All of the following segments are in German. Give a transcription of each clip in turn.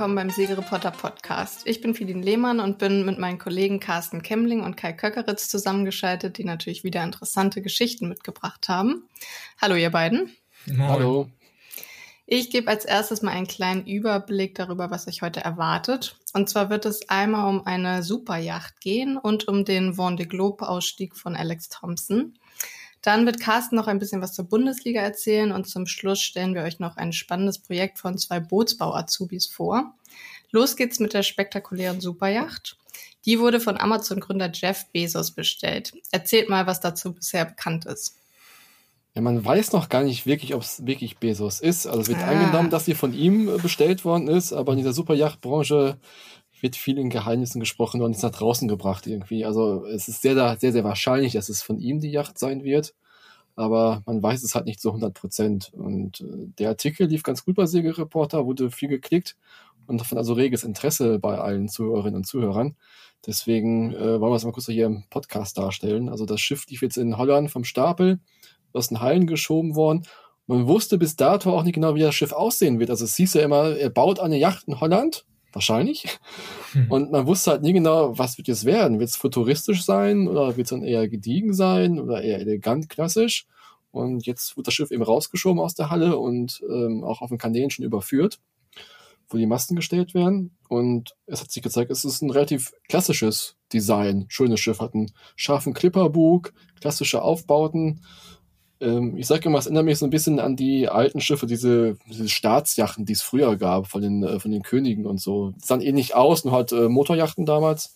willkommen beim Segelreporter Podcast. Ich bin Fidin Lehmann und bin mit meinen Kollegen Carsten Kemmling und Kai Köckeritz zusammengeschaltet, die natürlich wieder interessante Geschichten mitgebracht haben. Hallo ihr beiden. Hallo. Ich gebe als erstes mal einen kleinen Überblick darüber, was euch heute erwartet. Und zwar wird es einmal um eine Superjacht gehen und um den Vendée Globe Ausstieg von Alex Thompson. Dann wird Carsten noch ein bisschen was zur Bundesliga erzählen und zum Schluss stellen wir euch noch ein spannendes Projekt von zwei Bootsbau-Azubis vor. Los geht's mit der spektakulären Superjacht. Die wurde von Amazon-Gründer Jeff Bezos bestellt. Erzählt mal, was dazu bisher bekannt ist. Ja, man weiß noch gar nicht wirklich, ob es wirklich Bezos ist. Also es wird ah. angenommen, dass sie von ihm bestellt worden ist, aber in dieser Superjachtbranche wird viel in Geheimnissen gesprochen und ist nach draußen gebracht irgendwie. Also es ist sehr, sehr, sehr wahrscheinlich, dass es von ihm die Yacht sein wird. Aber man weiß es halt nicht zu 100 Prozent. Und äh, der Artikel lief ganz gut bei Segelreporter, wurde viel geklickt und davon also reges Interesse bei allen Zuhörerinnen und Zuhörern. Deswegen äh, wollen wir es mal kurz hier im Podcast darstellen. Also das Schiff lief jetzt in Holland vom Stapel, aus den Hallen geschoben worden. Man wusste bis dato auch nicht genau, wie das Schiff aussehen wird. Also es hieß ja immer, er baut eine Yacht in Holland wahrscheinlich. Hm. Und man wusste halt nie genau, was wird jetzt werden. Wird es futuristisch sein oder wird es dann eher gediegen sein oder eher elegant klassisch? Und jetzt wird das Schiff eben rausgeschoben aus der Halle und ähm, auch auf den Kanälen schon überführt, wo die Masten gestellt werden. Und es hat sich gezeigt, es ist ein relativ klassisches Design. Schönes Schiff, hat einen scharfen Clipperbug, klassische Aufbauten, ähm, ich sage immer, es erinnert mich so ein bisschen an die alten Schiffe, diese, diese Staatsjachten, die es früher gab, von den, äh, von den Königen und so. Die sahen ähnlich aus, nur halt äh, Motorjachten damals.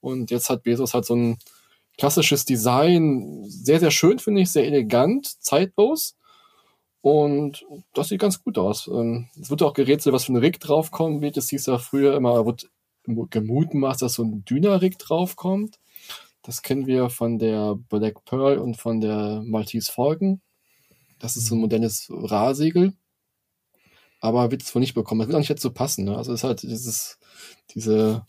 Und jetzt hat Bezos halt so ein klassisches Design, sehr, sehr schön, finde ich, sehr elegant, zeitlos. Und das sieht ganz gut aus. Ähm, es wird auch gerätselt, was für ein Rig draufkommen wird. Es hieß ja früher immer, wird gemutmaßt, dass so ein dünner Rig draufkommt. Das kennen wir von der Black Pearl und von der Maltese Falcon. Das ist so ein mhm. modernes Rahsegel. Aber wird es wohl nicht bekommen. Das wird auch nicht jetzt so passen. Ne? Also es ist halt dieses, diese,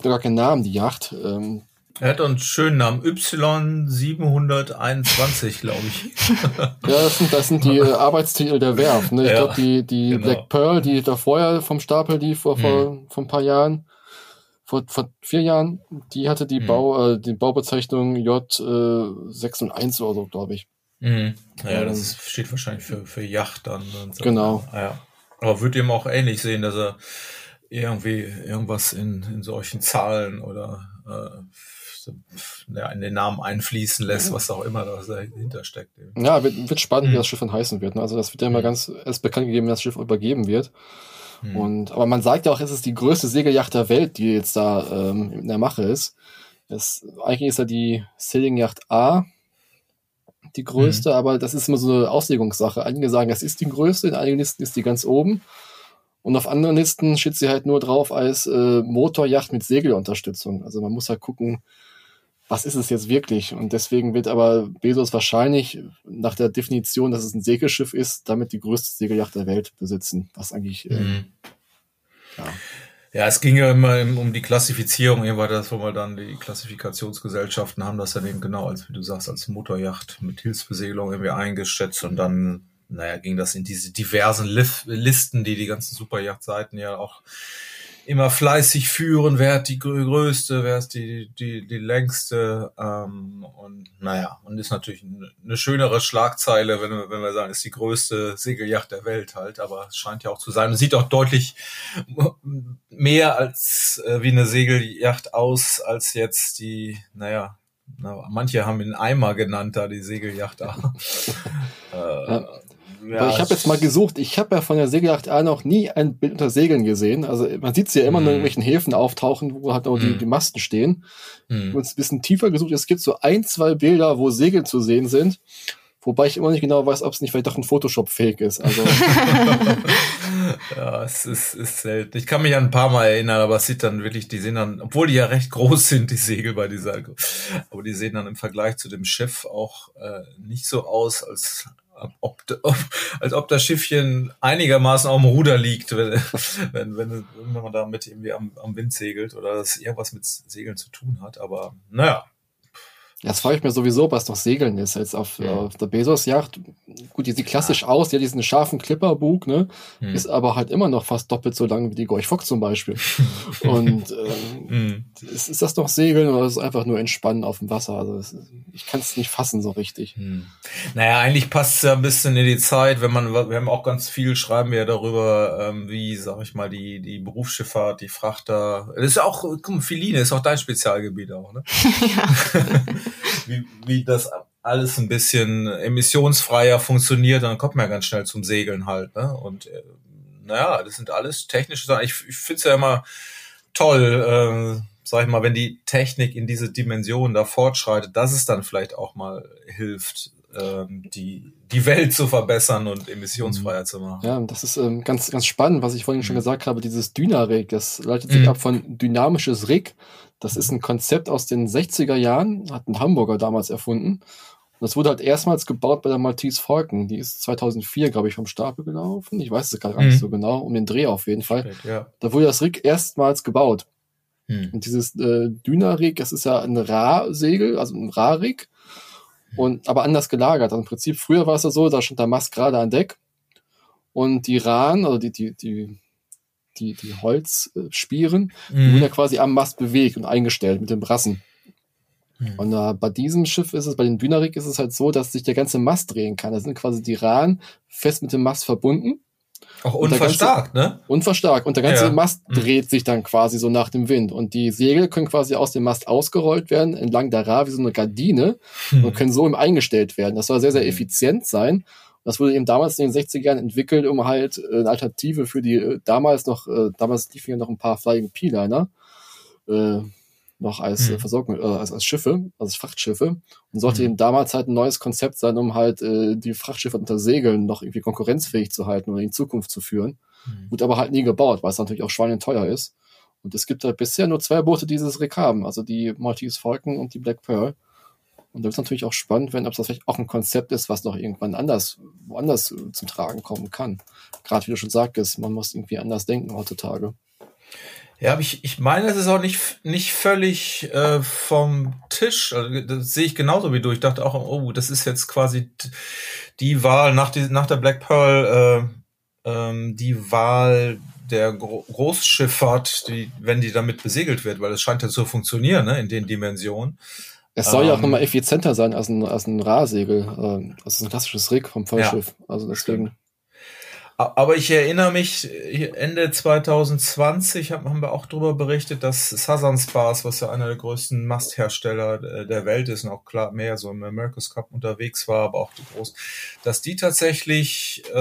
gar keinen Namen, die Yacht. Ähm, er hat einen schönen Namen. Y721, glaube ich. ja, das sind, das sind die äh, Arbeitstitel der Werft. Ne? Ich ja, glaube, die, die genau. Black Pearl, die da vorher vom Stapel lief vor, vor, hm. vor ein paar Jahren, vor, vor vier Jahren, die hatte die, mhm. Bau, äh, die Baubezeichnung J6 und 1 oder so, glaube ich. Mhm. Ja, ähm, das steht wahrscheinlich für, für Yacht dann. So. Genau. Ja. Aber würde ihm auch ähnlich sehen, dass er irgendwie irgendwas in, in solchen Zahlen oder äh, in den Namen einfließen lässt, was auch immer da dahinter steckt. Ja, wird, wird spannend, mhm. wie das Schiff dann heißen wird. Ne? Also das wird ja immer mhm. ganz erst bekannt gegeben, wenn das Schiff übergeben wird. Hm. Und, aber man sagt ja auch, es ist die größte Segelyacht der Welt, die jetzt da ähm, in der Mache ist. Es, eigentlich ist ja die Sailing Yacht A die größte, hm. aber das ist immer so eine Auslegungssache. Einige sagen, es ist die größte, in einigen Listen ist die ganz oben. Und auf anderen Listen steht sie halt nur drauf als äh, Motorjacht mit Segelunterstützung. Also man muss halt gucken, was ist es jetzt wirklich? Und deswegen wird aber Bezos wahrscheinlich nach der Definition, dass es ein Segelschiff ist, damit die größte Segelyacht der Welt besitzen. Was eigentlich, äh, mhm. ja. Ja, es ging ja immer um die Klassifizierung, eben war das, wo wir dann die Klassifikationsgesellschaften haben das dann eben genau, als wie du sagst, als Motorjacht mit Hilfsbesegelung irgendwie eingeschätzt und dann, naja, ging das in diese diversen Listen, die die ganzen Superjachtseiten ja auch immer fleißig führen, wer hat die größte, wer ist die, die, die längste. Ähm, und naja, und ist natürlich eine schönere Schlagzeile, wenn wir, wenn wir sagen, ist die größte Segelyacht der Welt halt, aber es scheint ja auch zu sein. Und sieht auch deutlich mehr als äh, wie eine Segelyacht aus, als jetzt die, naja, na, manche haben ihn Eimer genannt, da die Segelyacht da. äh, ja, ich habe jetzt mal gesucht, ich habe ja von der Segelyacht A noch nie ein Bild unter Segeln gesehen. Also man sieht sie ja immer mm. in irgendwelchen Häfen auftauchen, wo halt auch die, die Masten stehen. Mm. Und ein bisschen tiefer gesucht, es gibt so ein, zwei Bilder, wo Segel zu sehen sind. Wobei ich immer nicht genau weiß, ob es nicht vielleicht doch ein Photoshop-Fake ist. Also. ja, es ist, ist selten. Ich kann mich an ein paar Mal erinnern, aber es sieht dann wirklich, die sehen dann, obwohl die ja recht groß sind, die Segel bei dieser, aber die sehen dann im Vergleich zu dem Schiff auch äh, nicht so aus, als ob, ob, als ob das Schiffchen einigermaßen auf dem Ruder liegt, wenn, wenn, wenn, wenn man da mit irgendwie am, am Wind segelt oder das irgendwas mit Segeln zu tun hat. Aber naja. Ja, das frage ich mir sowieso, was noch Segeln ist. Jetzt auf, ja. auf der Bezos-Yacht, gut, die sieht klassisch ja. aus, die hat diesen scharfen Clipperbug, ne? Hm. Ist aber halt immer noch fast doppelt so lang wie die Gorch Fock zum Beispiel. Und ähm, hm. ist, ist das noch Segeln oder ist es einfach nur Entspannen auf dem Wasser? Also ist, ich kann es nicht fassen so richtig. Hm. Naja, eigentlich passt es ja ein bisschen in die Zeit, wenn man, wir haben auch ganz viel, schreiben wir darüber, ähm, wie, sag ich mal, die, die Berufsschifffahrt, die Frachter, das ist ja auch, guck mal, Philine ist auch dein Spezialgebiet auch, ne? ja. Wie, wie das alles ein bisschen emissionsfreier funktioniert, dann kommt man ja ganz schnell zum Segeln halt. Ne? Und äh, naja, das sind alles technische Sachen. Ich, ich finde es ja immer toll, äh, sag ich mal, wenn die Technik in diese Dimension da fortschreitet, dass es dann vielleicht auch mal hilft, ähm, die, die Welt zu verbessern und emissionsfreier zu machen. Ja, das ist ähm, ganz, ganz spannend, was ich vorhin schon mhm. gesagt habe, dieses Dynarig, das leitet sich mhm. ab von dynamisches Rig. Das ist ein Konzept aus den 60er Jahren, hat ein Hamburger damals erfunden. Und das wurde halt erstmals gebaut bei der Maltese Falcon. Die ist 2004, glaube ich, vom Stapel gelaufen. Ich weiß es gar nicht mhm. so genau, um den Dreh auf jeden Fall. Spät, ja. Da wurde das Rig erstmals gebaut. Mhm. Und dieses äh, Dynarig, das ist ja ein Ra-Segel, also ein Ra-Rig. Und, aber anders gelagert. Also Im Prinzip, früher war es ja so, da stand der Mast gerade an Deck. Und die Rahn, also die, die, die die, die Holzspieren, mhm. die wurden ja quasi am Mast bewegt und eingestellt mit den Brassen. Mhm. Und äh, bei diesem Schiff ist es, bei den Dynarik ist es halt so, dass sich der ganze Mast drehen kann. Da sind quasi die Rahn fest mit dem Mast verbunden. Auch unverstärkt, ganze, ne? Unverstärkt. Und der ganze ja. Mast mhm. dreht sich dann quasi so nach dem Wind. Und die Segel können quasi aus dem Mast ausgerollt werden, entlang der Ra wie so eine Gardine mhm. und können so im eingestellt werden. Das soll sehr, sehr mhm. effizient sein. Das wurde eben damals in den 60ern entwickelt, um halt äh, eine Alternative für die äh, damals noch, äh, damals liefen ja noch ein paar Flying P-Liner, äh, noch als mhm. Versorgung, äh, als, als Schiffe, als Frachtschiffe. Und sollte mhm. eben damals halt ein neues Konzept sein, um halt äh, die Frachtschiffe unter Segeln noch irgendwie konkurrenzfähig zu halten oder in Zukunft zu führen. Mhm. Wurde aber halt nie gebaut, weil es natürlich auch schweineteuer ist. Und es gibt halt bisher nur zwei Boote, die dieses Rig haben, also die Maltese Falcon und die Black Pearl. Und da es natürlich auch spannend werden, ob das vielleicht auch ein Konzept ist, was noch irgendwann anders, woanders äh, zum Tragen kommen kann. Gerade wie du schon sagtest, man muss irgendwie anders denken heutzutage. Ja, aber ich, ich meine, es ist auch nicht, nicht völlig äh, vom Tisch. Also, das sehe ich genauso wie du. Ich dachte auch, oh, das ist jetzt quasi die Wahl nach, die, nach der Black Pearl, äh, ähm, die Wahl der Gro Großschifffahrt, die, wenn die damit besegelt wird, weil es scheint ja zu funktionieren, ne, in den Dimensionen. Es soll ähm, ja auch nochmal ähm, effizienter sein als ein, als ein Rahsegel. Ähm, also ein klassisches Rig vom Vollschiff. Ja, also deswegen. Aber ich erinnere mich, Ende 2020 haben wir auch darüber berichtet, dass Southern Spars, was ja einer der größten Masthersteller äh, der Welt ist und auch klar mehr so im America's Cup unterwegs war, aber auch die groß, dass die tatsächlich äh,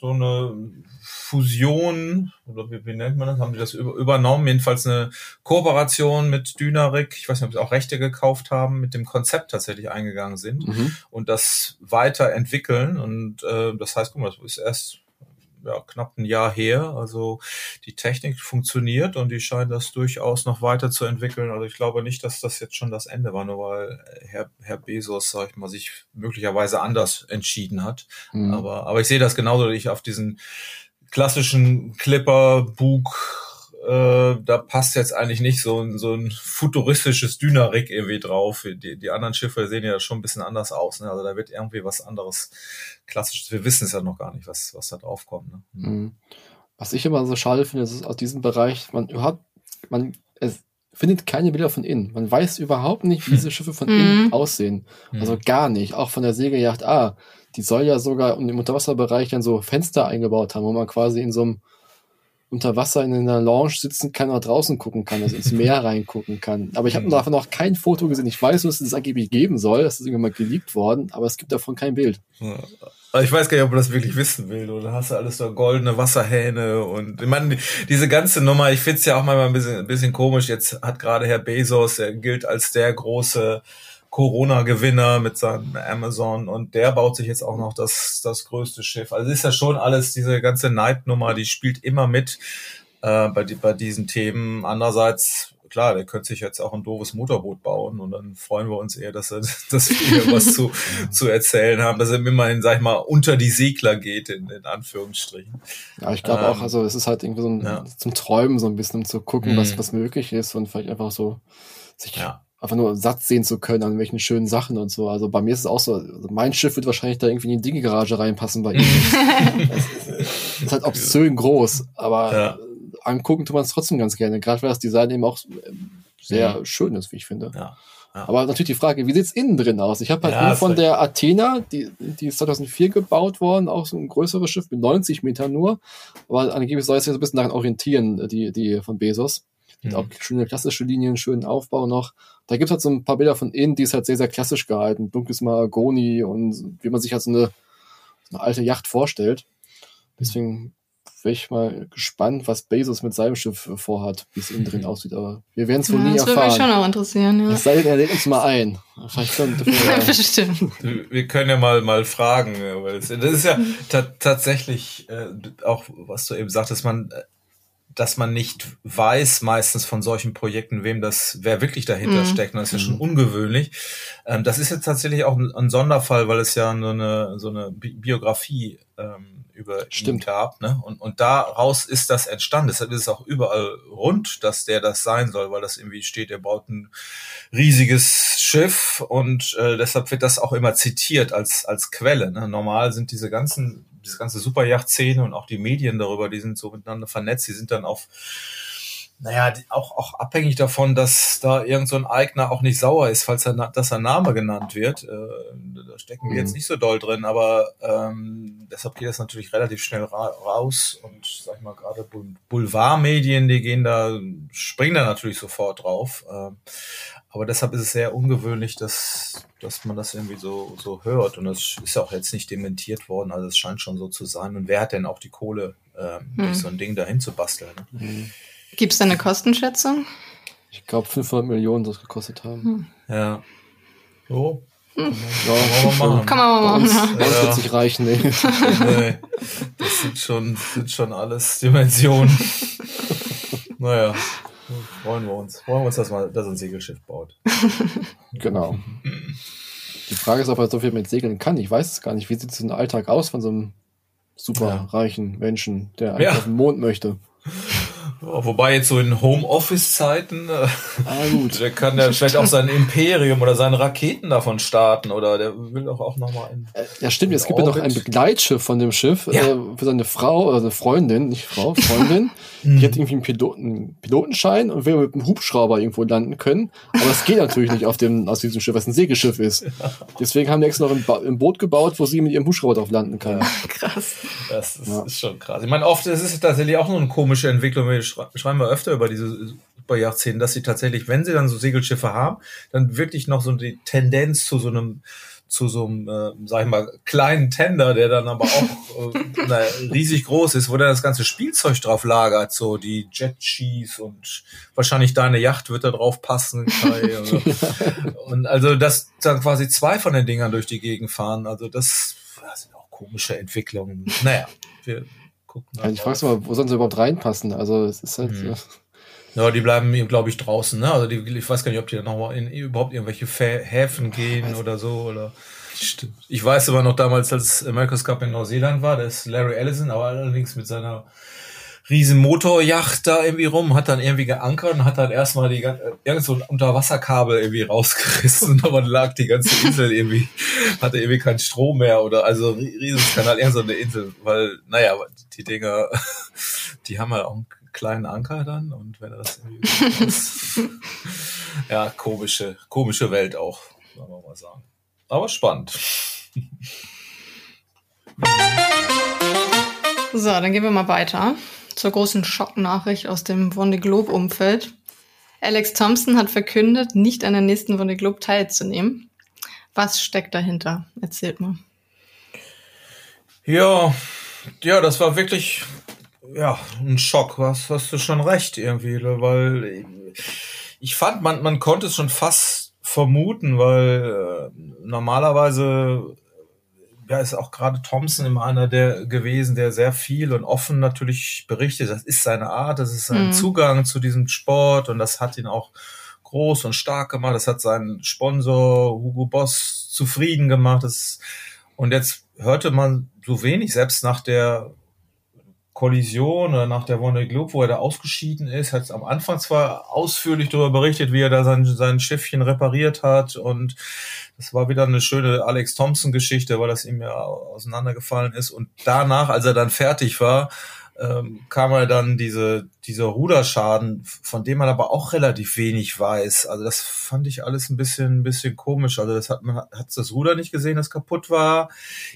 so eine Fusion, oder wie, wie nennt man das, haben die das übernommen, jedenfalls eine Kooperation mit Dynarik, ich weiß nicht, ob sie auch Rechte gekauft haben, mit dem Konzept tatsächlich eingegangen sind mhm. und das weiterentwickeln. Und äh, das heißt, guck mal, das ist erst ja, knapp ein Jahr her. Also die Technik funktioniert und die scheint das durchaus noch weiterzuentwickeln. Also ich glaube nicht, dass das jetzt schon das Ende war, nur weil Herr, Herr Bezos, sag ich mal, sich möglicherweise anders entschieden hat. Mhm. Aber, aber ich sehe das genauso, ich auf diesen klassischen Clipper-Bug, äh, da passt jetzt eigentlich nicht so ein, so ein futuristisches Dynarik irgendwie drauf. Die, die anderen Schiffe sehen ja schon ein bisschen anders aus. Ne? Also da wird irgendwie was anderes klassisches. Wir wissen es ja noch gar nicht, was, was da drauf kommt. Ne? Mhm. Was ich immer so schade finde, ist aus diesem Bereich, man hat, man, es findet keine Bilder von innen. Man weiß überhaupt nicht, wie diese Schiffe von innen mhm. aussehen. Also mhm. gar nicht. Auch von der Segelyacht A die soll ja sogar im Unterwasserbereich dann so Fenster eingebaut haben, wo man quasi in so einem unter Wasser in einer Lounge sitzen kann oder draußen gucken kann, also ins Meer reingucken kann. Aber ich habe mhm. davon noch kein Foto gesehen. Ich weiß nur, dass es das angeblich geben soll. Das ist irgendwann mal geleakt worden, aber es gibt davon kein Bild. Ja. Ich weiß gar nicht, ob man das wirklich wissen will. Oder hast du alles so goldene Wasserhähne und ich meine, diese ganze Nummer, ich finde es ja auch mal ein bisschen, ein bisschen komisch. Jetzt hat gerade Herr Bezos, er gilt als der große Corona-Gewinner mit seinem Amazon und der baut sich jetzt auch noch das, das größte Schiff. Also ist ja schon alles, diese ganze Neid-Nummer, die spielt immer mit äh, bei, bei diesen Themen. Andererseits, klar, der könnte sich jetzt auch ein doofes Motorboot bauen und dann freuen wir uns eher, dass, er, dass wir was zu, zu erzählen haben, dass er immerhin, sag ich mal, unter die Segler geht, in, in Anführungsstrichen. Ja, ich glaube ähm, auch, also es ist halt irgendwie so ein, ja. zum Träumen so ein bisschen, um zu gucken, mhm. was, was möglich ist und vielleicht einfach so sich ja einfach nur satt sehen zu können an welchen schönen Sachen und so. Also bei mir ist es auch so, also mein Schiff wird wahrscheinlich da irgendwie in die Dinge-Garage reinpassen bei ihm. es ist halt obszön groß, aber ja. angucken tut man es trotzdem ganz gerne, gerade weil das Design eben auch sehr mhm. schön ist, wie ich finde. Ja. Ja. Aber natürlich die Frage, wie sieht's innen drin aus? Ich habe halt ja, nur von der Athena, die, die ist 2004 gebaut worden, auch so ein größeres Schiff mit 90 Metern nur. Aber angeblich soll es sich so ein bisschen daran orientieren, die, die von Bezos. Mhm. Auch schöne klassische Linien, schönen Aufbau noch. Da gibt's halt so ein paar Bilder von innen, die ist halt sehr, sehr klassisch gehalten. Dunkles Mahagoni und wie man sich halt so eine, so eine alte Yacht vorstellt. Deswegen wäre ich mal gespannt, was Bezos mit seinem Schiff vorhat, wie es innen drin aussieht. Aber wir werden es wohl ja, nie das erfahren. Das würde mich schon auch interessieren, ja. Es sei denn, er lädt uns mal ein. Vielleicht können ja, bestimmt. Wir können ja mal, mal fragen, weil das ist ja tatsächlich äh, auch, was du eben sagtest, man dass man nicht weiß meistens von solchen Projekten, wem das, wer wirklich dahinter mhm. steckt. Und das ist ja schon mhm. ungewöhnlich. Ähm, das ist jetzt tatsächlich auch ein, ein, Sonderfall, weil es ja so eine, so eine Biografie ähm, über Stimmt. ihn gab. Ne? Und, und daraus ist das entstanden. Deshalb ist es auch überall rund, dass der das sein soll, weil das irgendwie steht, er baut ein riesiges Schiff und äh, deshalb wird das auch immer zitiert als, als Quelle. Ne? Normal sind diese ganzen diese ganze Superjacht-Szene und auch die Medien darüber, die sind so miteinander vernetzt, die sind dann auf naja, auch, auch abhängig davon, dass da irgend so ein Eigner auch nicht sauer ist, falls er, dass sein Name genannt wird. Äh, da stecken wir mhm. jetzt nicht so doll drin, aber ähm, deshalb geht das natürlich relativ schnell ra raus und sag ich mal, gerade Boulevardmedien, die gehen da, springen da natürlich sofort drauf. Ähm, aber deshalb ist es sehr ungewöhnlich, dass, dass man das irgendwie so, so hört. Und das ist ja auch jetzt nicht dementiert worden. Also es scheint schon so zu sein. Und wer hat denn auch die Kohle, ähm, hm. durch so ein Ding dahin zu basteln? Ne? Hm. Gibt es da eine Kostenschätzung? Ich glaube 500 Millionen das gekostet haben. Hm. Ja. So. Hm. Ja, kann man mal machen. Kann man mal machen. ja. Das wird sich reichen, nee. nee. Das sind schon, sind schon alles Dimensionen. naja. Freuen wir uns. Freuen wir uns, dass, man, dass ein Segelschiff baut. genau. Die Frage ist, ob er so viel mit Segeln kann. Ich weiß es gar nicht. Wie sieht so ein Alltag aus von so einem super ja. reichen Menschen, der ja. auf den Mond möchte? Wobei jetzt so in Homeoffice-Zeiten, äh, ah, gut. der kann ja vielleicht auch sein Imperium oder seine Raketen davon starten oder der will doch auch nochmal in. Äh, ja, stimmt, es gibt ja noch ein Begleitschiff von dem Schiff ja. äh, für seine Frau, also Freundin, nicht Frau, Freundin. die hat irgendwie einen, Piloten, Pilotenschein und will mit einem Hubschrauber irgendwo landen können. Aber es geht natürlich nicht auf dem, aus diesem Schiff, was ein Segelschiff ist. Deswegen haben die extra noch ein, ein Boot gebaut, wo sie mit ihrem Hubschrauber drauf landen kann. Ja. Krass. Das ist, ja. ist, schon krass. Ich meine, oft ist es tatsächlich auch nur eine komische Entwicklung, schreiben wir öfter über diese Superjahrzehnte, dass sie tatsächlich, wenn sie dann so Segelschiffe haben, dann wirklich noch so die Tendenz zu so einem zu so einem, äh, sag ich mal, kleinen Tender, der dann aber auch äh, na, riesig groß ist, wo dann das ganze Spielzeug drauf lagert, so die Jet Skis und wahrscheinlich deine Yacht wird da drauf passen, Kai. Also. und also, dass dann quasi zwei von den Dingern durch die Gegend fahren, also das, das sind auch komische Entwicklungen. Naja, wir gucken. Ja, ich frage mal, wo sollen sie überhaupt reinpassen? Also es ist halt. Mhm. Ja, die bleiben, glaube ich, draußen. Ne? Also die, ich weiß gar nicht, ob die dann noch in überhaupt irgendwelche Häfen gehen oder so. Oder Stimmt. Ich weiß aber noch damals, als America's Cup in Neuseeland war, da ist Larry Ellison, aber allerdings mit seiner riesen Motorjacht da irgendwie rum, hat dann irgendwie geankert und hat dann erstmal die irgend so ein Unterwasserkabel irgendwie rausgerissen, aber dann lag die ganze Insel irgendwie, hatte irgendwie keinen Strom mehr oder also Riesenskanal, irgend so eine Insel, weil, naja, die Dinger, die haben halt auch einen kleinen Anker dann und wenn er das irgendwie ja, komische, komische Welt auch, sagen wir mal sagen. Aber spannend. So, dann gehen wir mal weiter zur großen Schocknachricht aus dem Vonde Globe-Umfeld. Alex Thompson hat verkündet, nicht an der nächsten Vonde Globe teilzunehmen. Was steckt dahinter? Erzählt mal. Ja, ja, das war wirklich ja ein Schock. Was hast du schon recht irgendwie, weil ich fand, man man konnte es schon fast vermuten, weil äh, normalerweise ja, ist auch gerade Thompson immer einer der gewesen, der sehr viel und offen natürlich berichtet. Das ist seine Art, das ist sein mhm. Zugang zu diesem Sport und das hat ihn auch groß und stark gemacht. Das hat seinen Sponsor Hugo Boss zufrieden gemacht. Das, und jetzt hörte man so wenig, selbst nach der Kollision oder nach der Wonder Globe, wo er da ausgeschieden ist, hat am Anfang zwar ausführlich darüber berichtet, wie er da sein, sein Schiffchen repariert hat und das war wieder eine schöne Alex Thompson Geschichte, weil das ihm ja auseinandergefallen ist. Und danach, als er dann fertig war, ähm, kam er dann diese, dieser Ruderschaden, von dem man aber auch relativ wenig weiß. Also das fand ich alles ein bisschen, ein bisschen komisch. Also das hat man, hat das Ruder nicht gesehen, das kaputt war.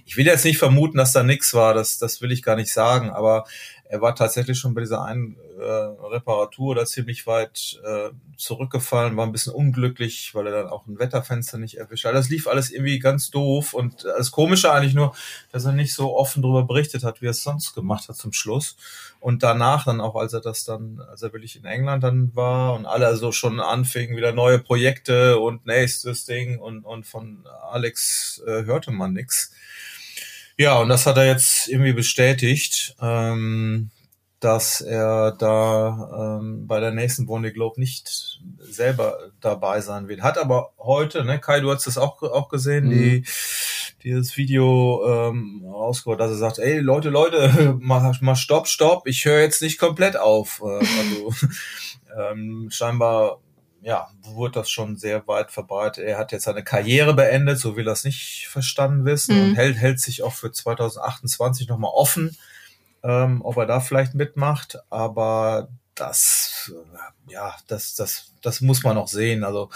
Ich will jetzt nicht vermuten, dass da nichts war. Das, das will ich gar nicht sagen. Aber er war tatsächlich schon bei dieser einen äh, Reparatur da ziemlich weit äh, zurückgefallen, war ein bisschen unglücklich, weil er dann auch ein Wetterfenster nicht erwischt hat. Das lief alles irgendwie ganz doof und das Komische eigentlich nur, dass er nicht so offen darüber berichtet hat, wie er es sonst gemacht hat zum Schluss. Und danach dann auch, als er das dann, als er wirklich in England dann war und alle so schon anfingen, wieder neue Projekte und nächstes Ding und, und von Alex äh, hörte man nix. Ja, und das hat er jetzt irgendwie bestätigt, ähm, dass er da ähm, bei der nächsten Bondy Globe nicht selber dabei sein wird. Hat aber heute, ne, Kai, du hast das auch, auch gesehen, mhm. die, dieses Video ähm, rausgeholt, dass er sagt, ey Leute, Leute, mal, mal stopp, stopp, ich höre jetzt nicht komplett auf. Äh, also ähm, scheinbar ja, wurde das schon sehr weit verbreitet. Er hat jetzt seine Karriere beendet, so will er es nicht verstanden wissen mhm. und hält, hält sich auch für 2028 nochmal offen, ähm, ob er da vielleicht mitmacht. Aber das, äh, ja, das, das, das muss man noch sehen. Also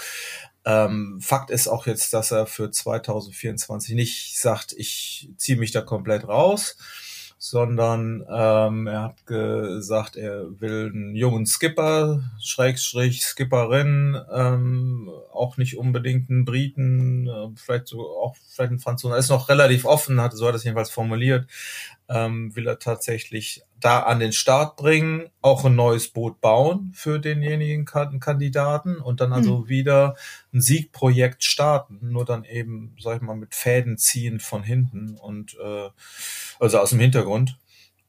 ähm, Fakt ist auch jetzt, dass er für 2024 nicht sagt, ich ziehe mich da komplett raus sondern ähm, er hat gesagt, er will einen jungen Skipper, Schrägstrich Skipperin, ähm, auch nicht unbedingt einen Briten, äh, vielleicht so auch vielleicht einen Franzosen. Er ist noch relativ offen, hat so hat er es jedenfalls formuliert ähm, will er tatsächlich da an den Start bringen, auch ein neues Boot bauen für denjenigen Kandidaten und dann also mhm. wieder ein Siegprojekt starten, nur dann eben, sag ich mal, mit Fäden ziehen von hinten und äh, also aus dem Hintergrund.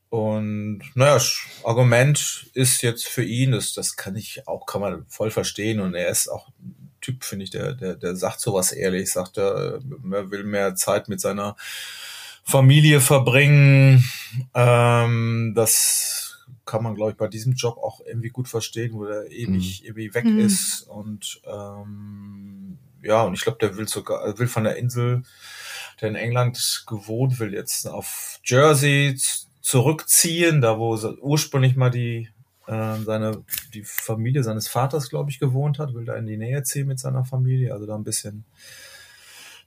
Und naja, Argument ist jetzt für ihn, das, das kann ich auch, kann man voll verstehen. Und er ist auch ein Typ, finde ich, der, der, der sagt sowas ehrlich, sagt er, er will mehr Zeit mit seiner Familie verbringen. Ähm, das kann man, glaube ich, bei diesem Job auch irgendwie gut verstehen, wo der ewig mhm. irgendwie weg mhm. ist. Und ähm, ja, und ich glaube, der will sogar, will von der Insel, der in England gewohnt, will jetzt auf Jersey zurückziehen, da wo ursprünglich mal die äh, seine die Familie seines Vaters, glaube ich, gewohnt hat, will da in die Nähe ziehen mit seiner Familie, also da ein bisschen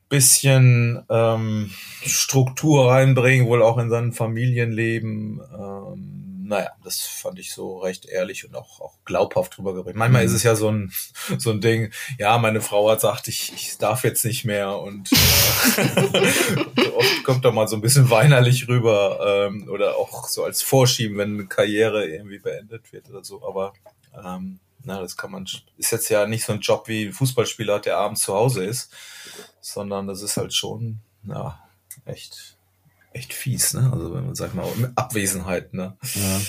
bisschen ähm, Struktur reinbringen, wohl auch in sein Familienleben. Ähm, naja, das fand ich so recht ehrlich und auch, auch glaubhaft drüber geredet. Manchmal mhm. ist es ja so ein, so ein Ding, ja, meine Frau hat gesagt, ich, ich darf jetzt nicht mehr und äh, oft kommt da mal so ein bisschen weinerlich rüber ähm, oder auch so als Vorschieben, wenn eine Karriere irgendwie beendet wird oder so. Aber ähm, na, das kann man, ist jetzt ja nicht so ein Job wie ein Fußballspieler der abends zu Hause ist sondern das ist halt schon, ja, echt, echt fies, ne? Also wenn man, sag mal, Abwesenheit, ne? Ja.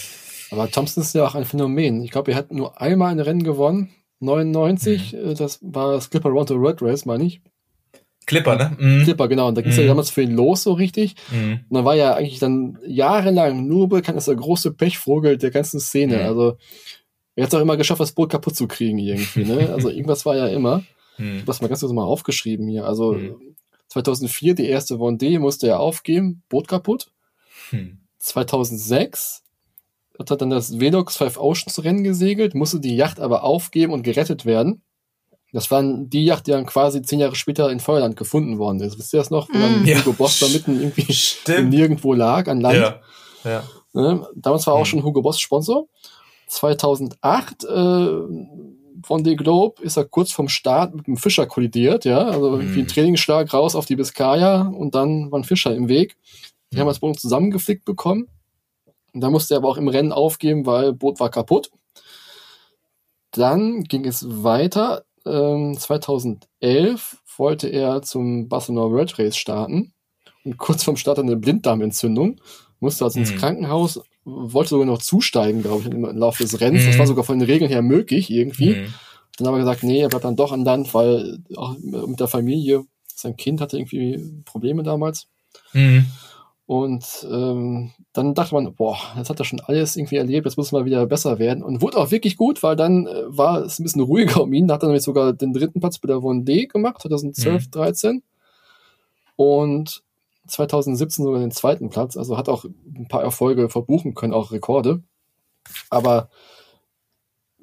Aber Thompson ist ja auch ein Phänomen. Ich glaube, er hat nur einmal ein Rennen gewonnen, 99, mhm. Äh, das war das Clipper Round the Red Race, meine ich. Clipper, ne? Mhm. Clipper, genau. Und da ging es mhm. ja damals für ihn los, so richtig. Mhm. Und dann war ja eigentlich dann jahrelang nur bekannt als der große Pechvogel der ganzen Szene. Mhm. Also, er hat es auch immer geschafft, das Boot kaputt zu kriegen, irgendwie, ne? Also, irgendwas war ja immer. Hm. Das mal ganz kurz mal aufgeschrieben hier. Also hm. 2004 die erste Vendée musste er aufgeben, Boot kaputt. Hm. 2006 hat er dann das Velox Five Oceans Rennen gesegelt, musste die Yacht aber aufgeben und gerettet werden. Das waren die Yacht, die dann quasi zehn Jahre später in Feuerland gefunden worden ist. Wisst ihr das noch? Wo dann mm, ja. Hugo Boss da mitten irgendwie nirgendwo lag an Land. Ja. Ja. Ne? Damals war auch hm. schon Hugo Boss Sponsor. 2008 äh, von The Globe ist er kurz vom Start mit einem Fischer kollidiert, ja, also mhm. wie ein Trainingsschlag raus auf die Biscaya und dann war ein Fischer im Weg. Die mhm. haben das Boot zusammengeflickt bekommen. Und da musste er aber auch im Rennen aufgeben, weil Boot war kaputt. Dann ging es weiter. Ähm, 2011 wollte er zum Barcelona World Race starten und kurz vorm Start eine Blinddarmentzündung, musste also mhm. ins Krankenhaus wollte sogar noch zusteigen, glaube ich, im Laufe des Rennens. Mhm. Das war sogar von den Regeln her möglich irgendwie. Mhm. Dann aber gesagt, nee, er bleibt dann doch an Land, weil auch mit der Familie, sein Kind hatte irgendwie Probleme damals. Mhm. Und ähm, dann dachte man, boah, jetzt hat er schon alles irgendwie erlebt, jetzt muss es mal wieder besser werden. Und wurde auch wirklich gut, weil dann äh, war es ein bisschen ruhiger um ihn. Da hat er nämlich sogar den dritten Platz bei der D gemacht, 2012, mhm. 13. Und 2017 sogar den zweiten Platz. Also hat auch ein paar Erfolge verbuchen können, auch Rekorde. Aber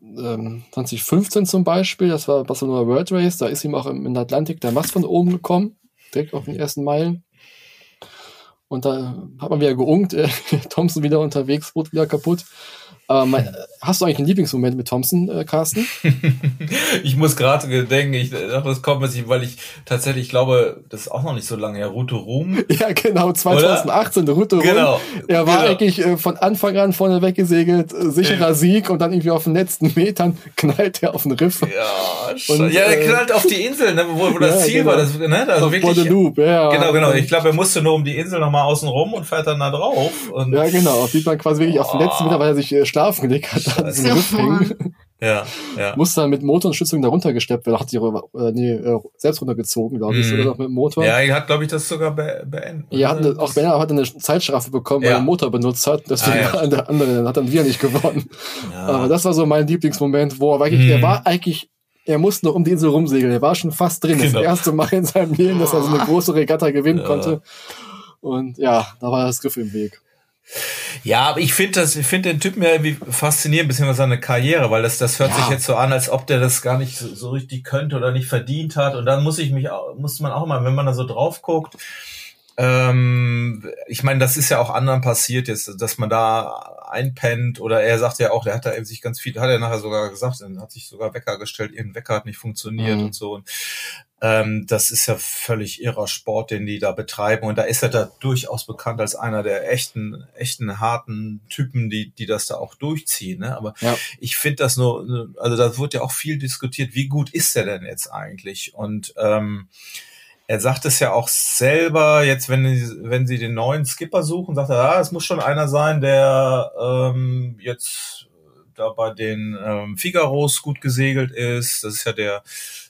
ähm, 2015 zum Beispiel, das war Barcelona World Race, da ist ihm auch im, im Atlantik der Mast von oben gekommen, direkt auf den ersten Meilen. Und da hat man wieder geungt, äh, Thompson wieder unterwegs, Boot wieder kaputt. Ähm, hast du eigentlich einen Lieblingsmoment mit Thompson, äh, Carsten? ich muss gerade denken, ich dachte, das kommt weil ich tatsächlich glaube, das ist auch noch nicht so lange her, Route Ruhm. Ja, genau, 2018, der Route Ruhm. Genau. Er war genau. eigentlich äh, von Anfang an vorne weggesegelt, äh, sicherer Sieg und dann irgendwie auf den letzten Metern knallt er auf den Riff. Ja, und, ja, er äh, knallt auf die Insel, ne, wo, wo das ja, Ziel genau. war. Das, ne, also auf wirklich, Loop, ja. Genau, genau. Ich glaube, er musste nur um die Insel nochmal außen rum und fährt dann da drauf. Und ja, genau. Sieht man quasi wirklich oh. auf den letzten Meter, weil er sich äh, schlafen gelegt hat, an diesem Riff hängen. Ja, ja. Muss dann mit Motorunterstützung da runtergesteppt werden. Hat sie äh, nee, äh, selbst runtergezogen, glaube ich, mm. oder noch mit dem Motor. Ja, er hat, glaube ich, das sogar be beendet. Ja, hat eine, auch wenn er hat eine Zeitstrafe bekommen, weil er den Motor benutzt hat. Deswegen ah, ja. der andere hat dann wieder nicht gewonnen. Ja. Aber das war so mein Lieblingsmoment, wo er wirklich, mm. er war eigentlich er musste nur um die Insel rumsegeln. Er war schon fast drin. Genau. Das erste Mal in seinem Leben, dass er so eine große Regatta gewinnen ja. konnte. Und ja, da war das Griff im Weg. Ja, aber ich finde das, ich finde den Typen ja irgendwie faszinierend, beziehungsweise seine Karriere, weil das, das hört ja. sich jetzt so an, als ob der das gar nicht so, so, richtig könnte oder nicht verdient hat. Und dann muss ich mich, muss man auch mal, wenn man da so drauf guckt, ähm, ich meine, das ist ja auch anderen passiert jetzt, dass man da einpennt oder er sagt ja auch, der hat da eben sich ganz viel, hat er nachher sogar gesagt, er hat sich sogar Wecker gestellt, ihren Wecker hat nicht funktioniert mhm. und so. Und, ähm, das ist ja völlig irrer Sport, den die da betreiben. Und da ist er da durchaus bekannt als einer der echten, echten harten Typen, die, die das da auch durchziehen. Ne? Aber ja. ich finde das nur, also da wird ja auch viel diskutiert, wie gut ist er denn jetzt eigentlich? Und ähm, er sagt es ja auch selber, jetzt wenn, wenn sie den neuen Skipper suchen, sagt er, ah, es muss schon einer sein, der ähm, jetzt da bei den ähm, Figaros gut gesegelt ist. Das ist ja der,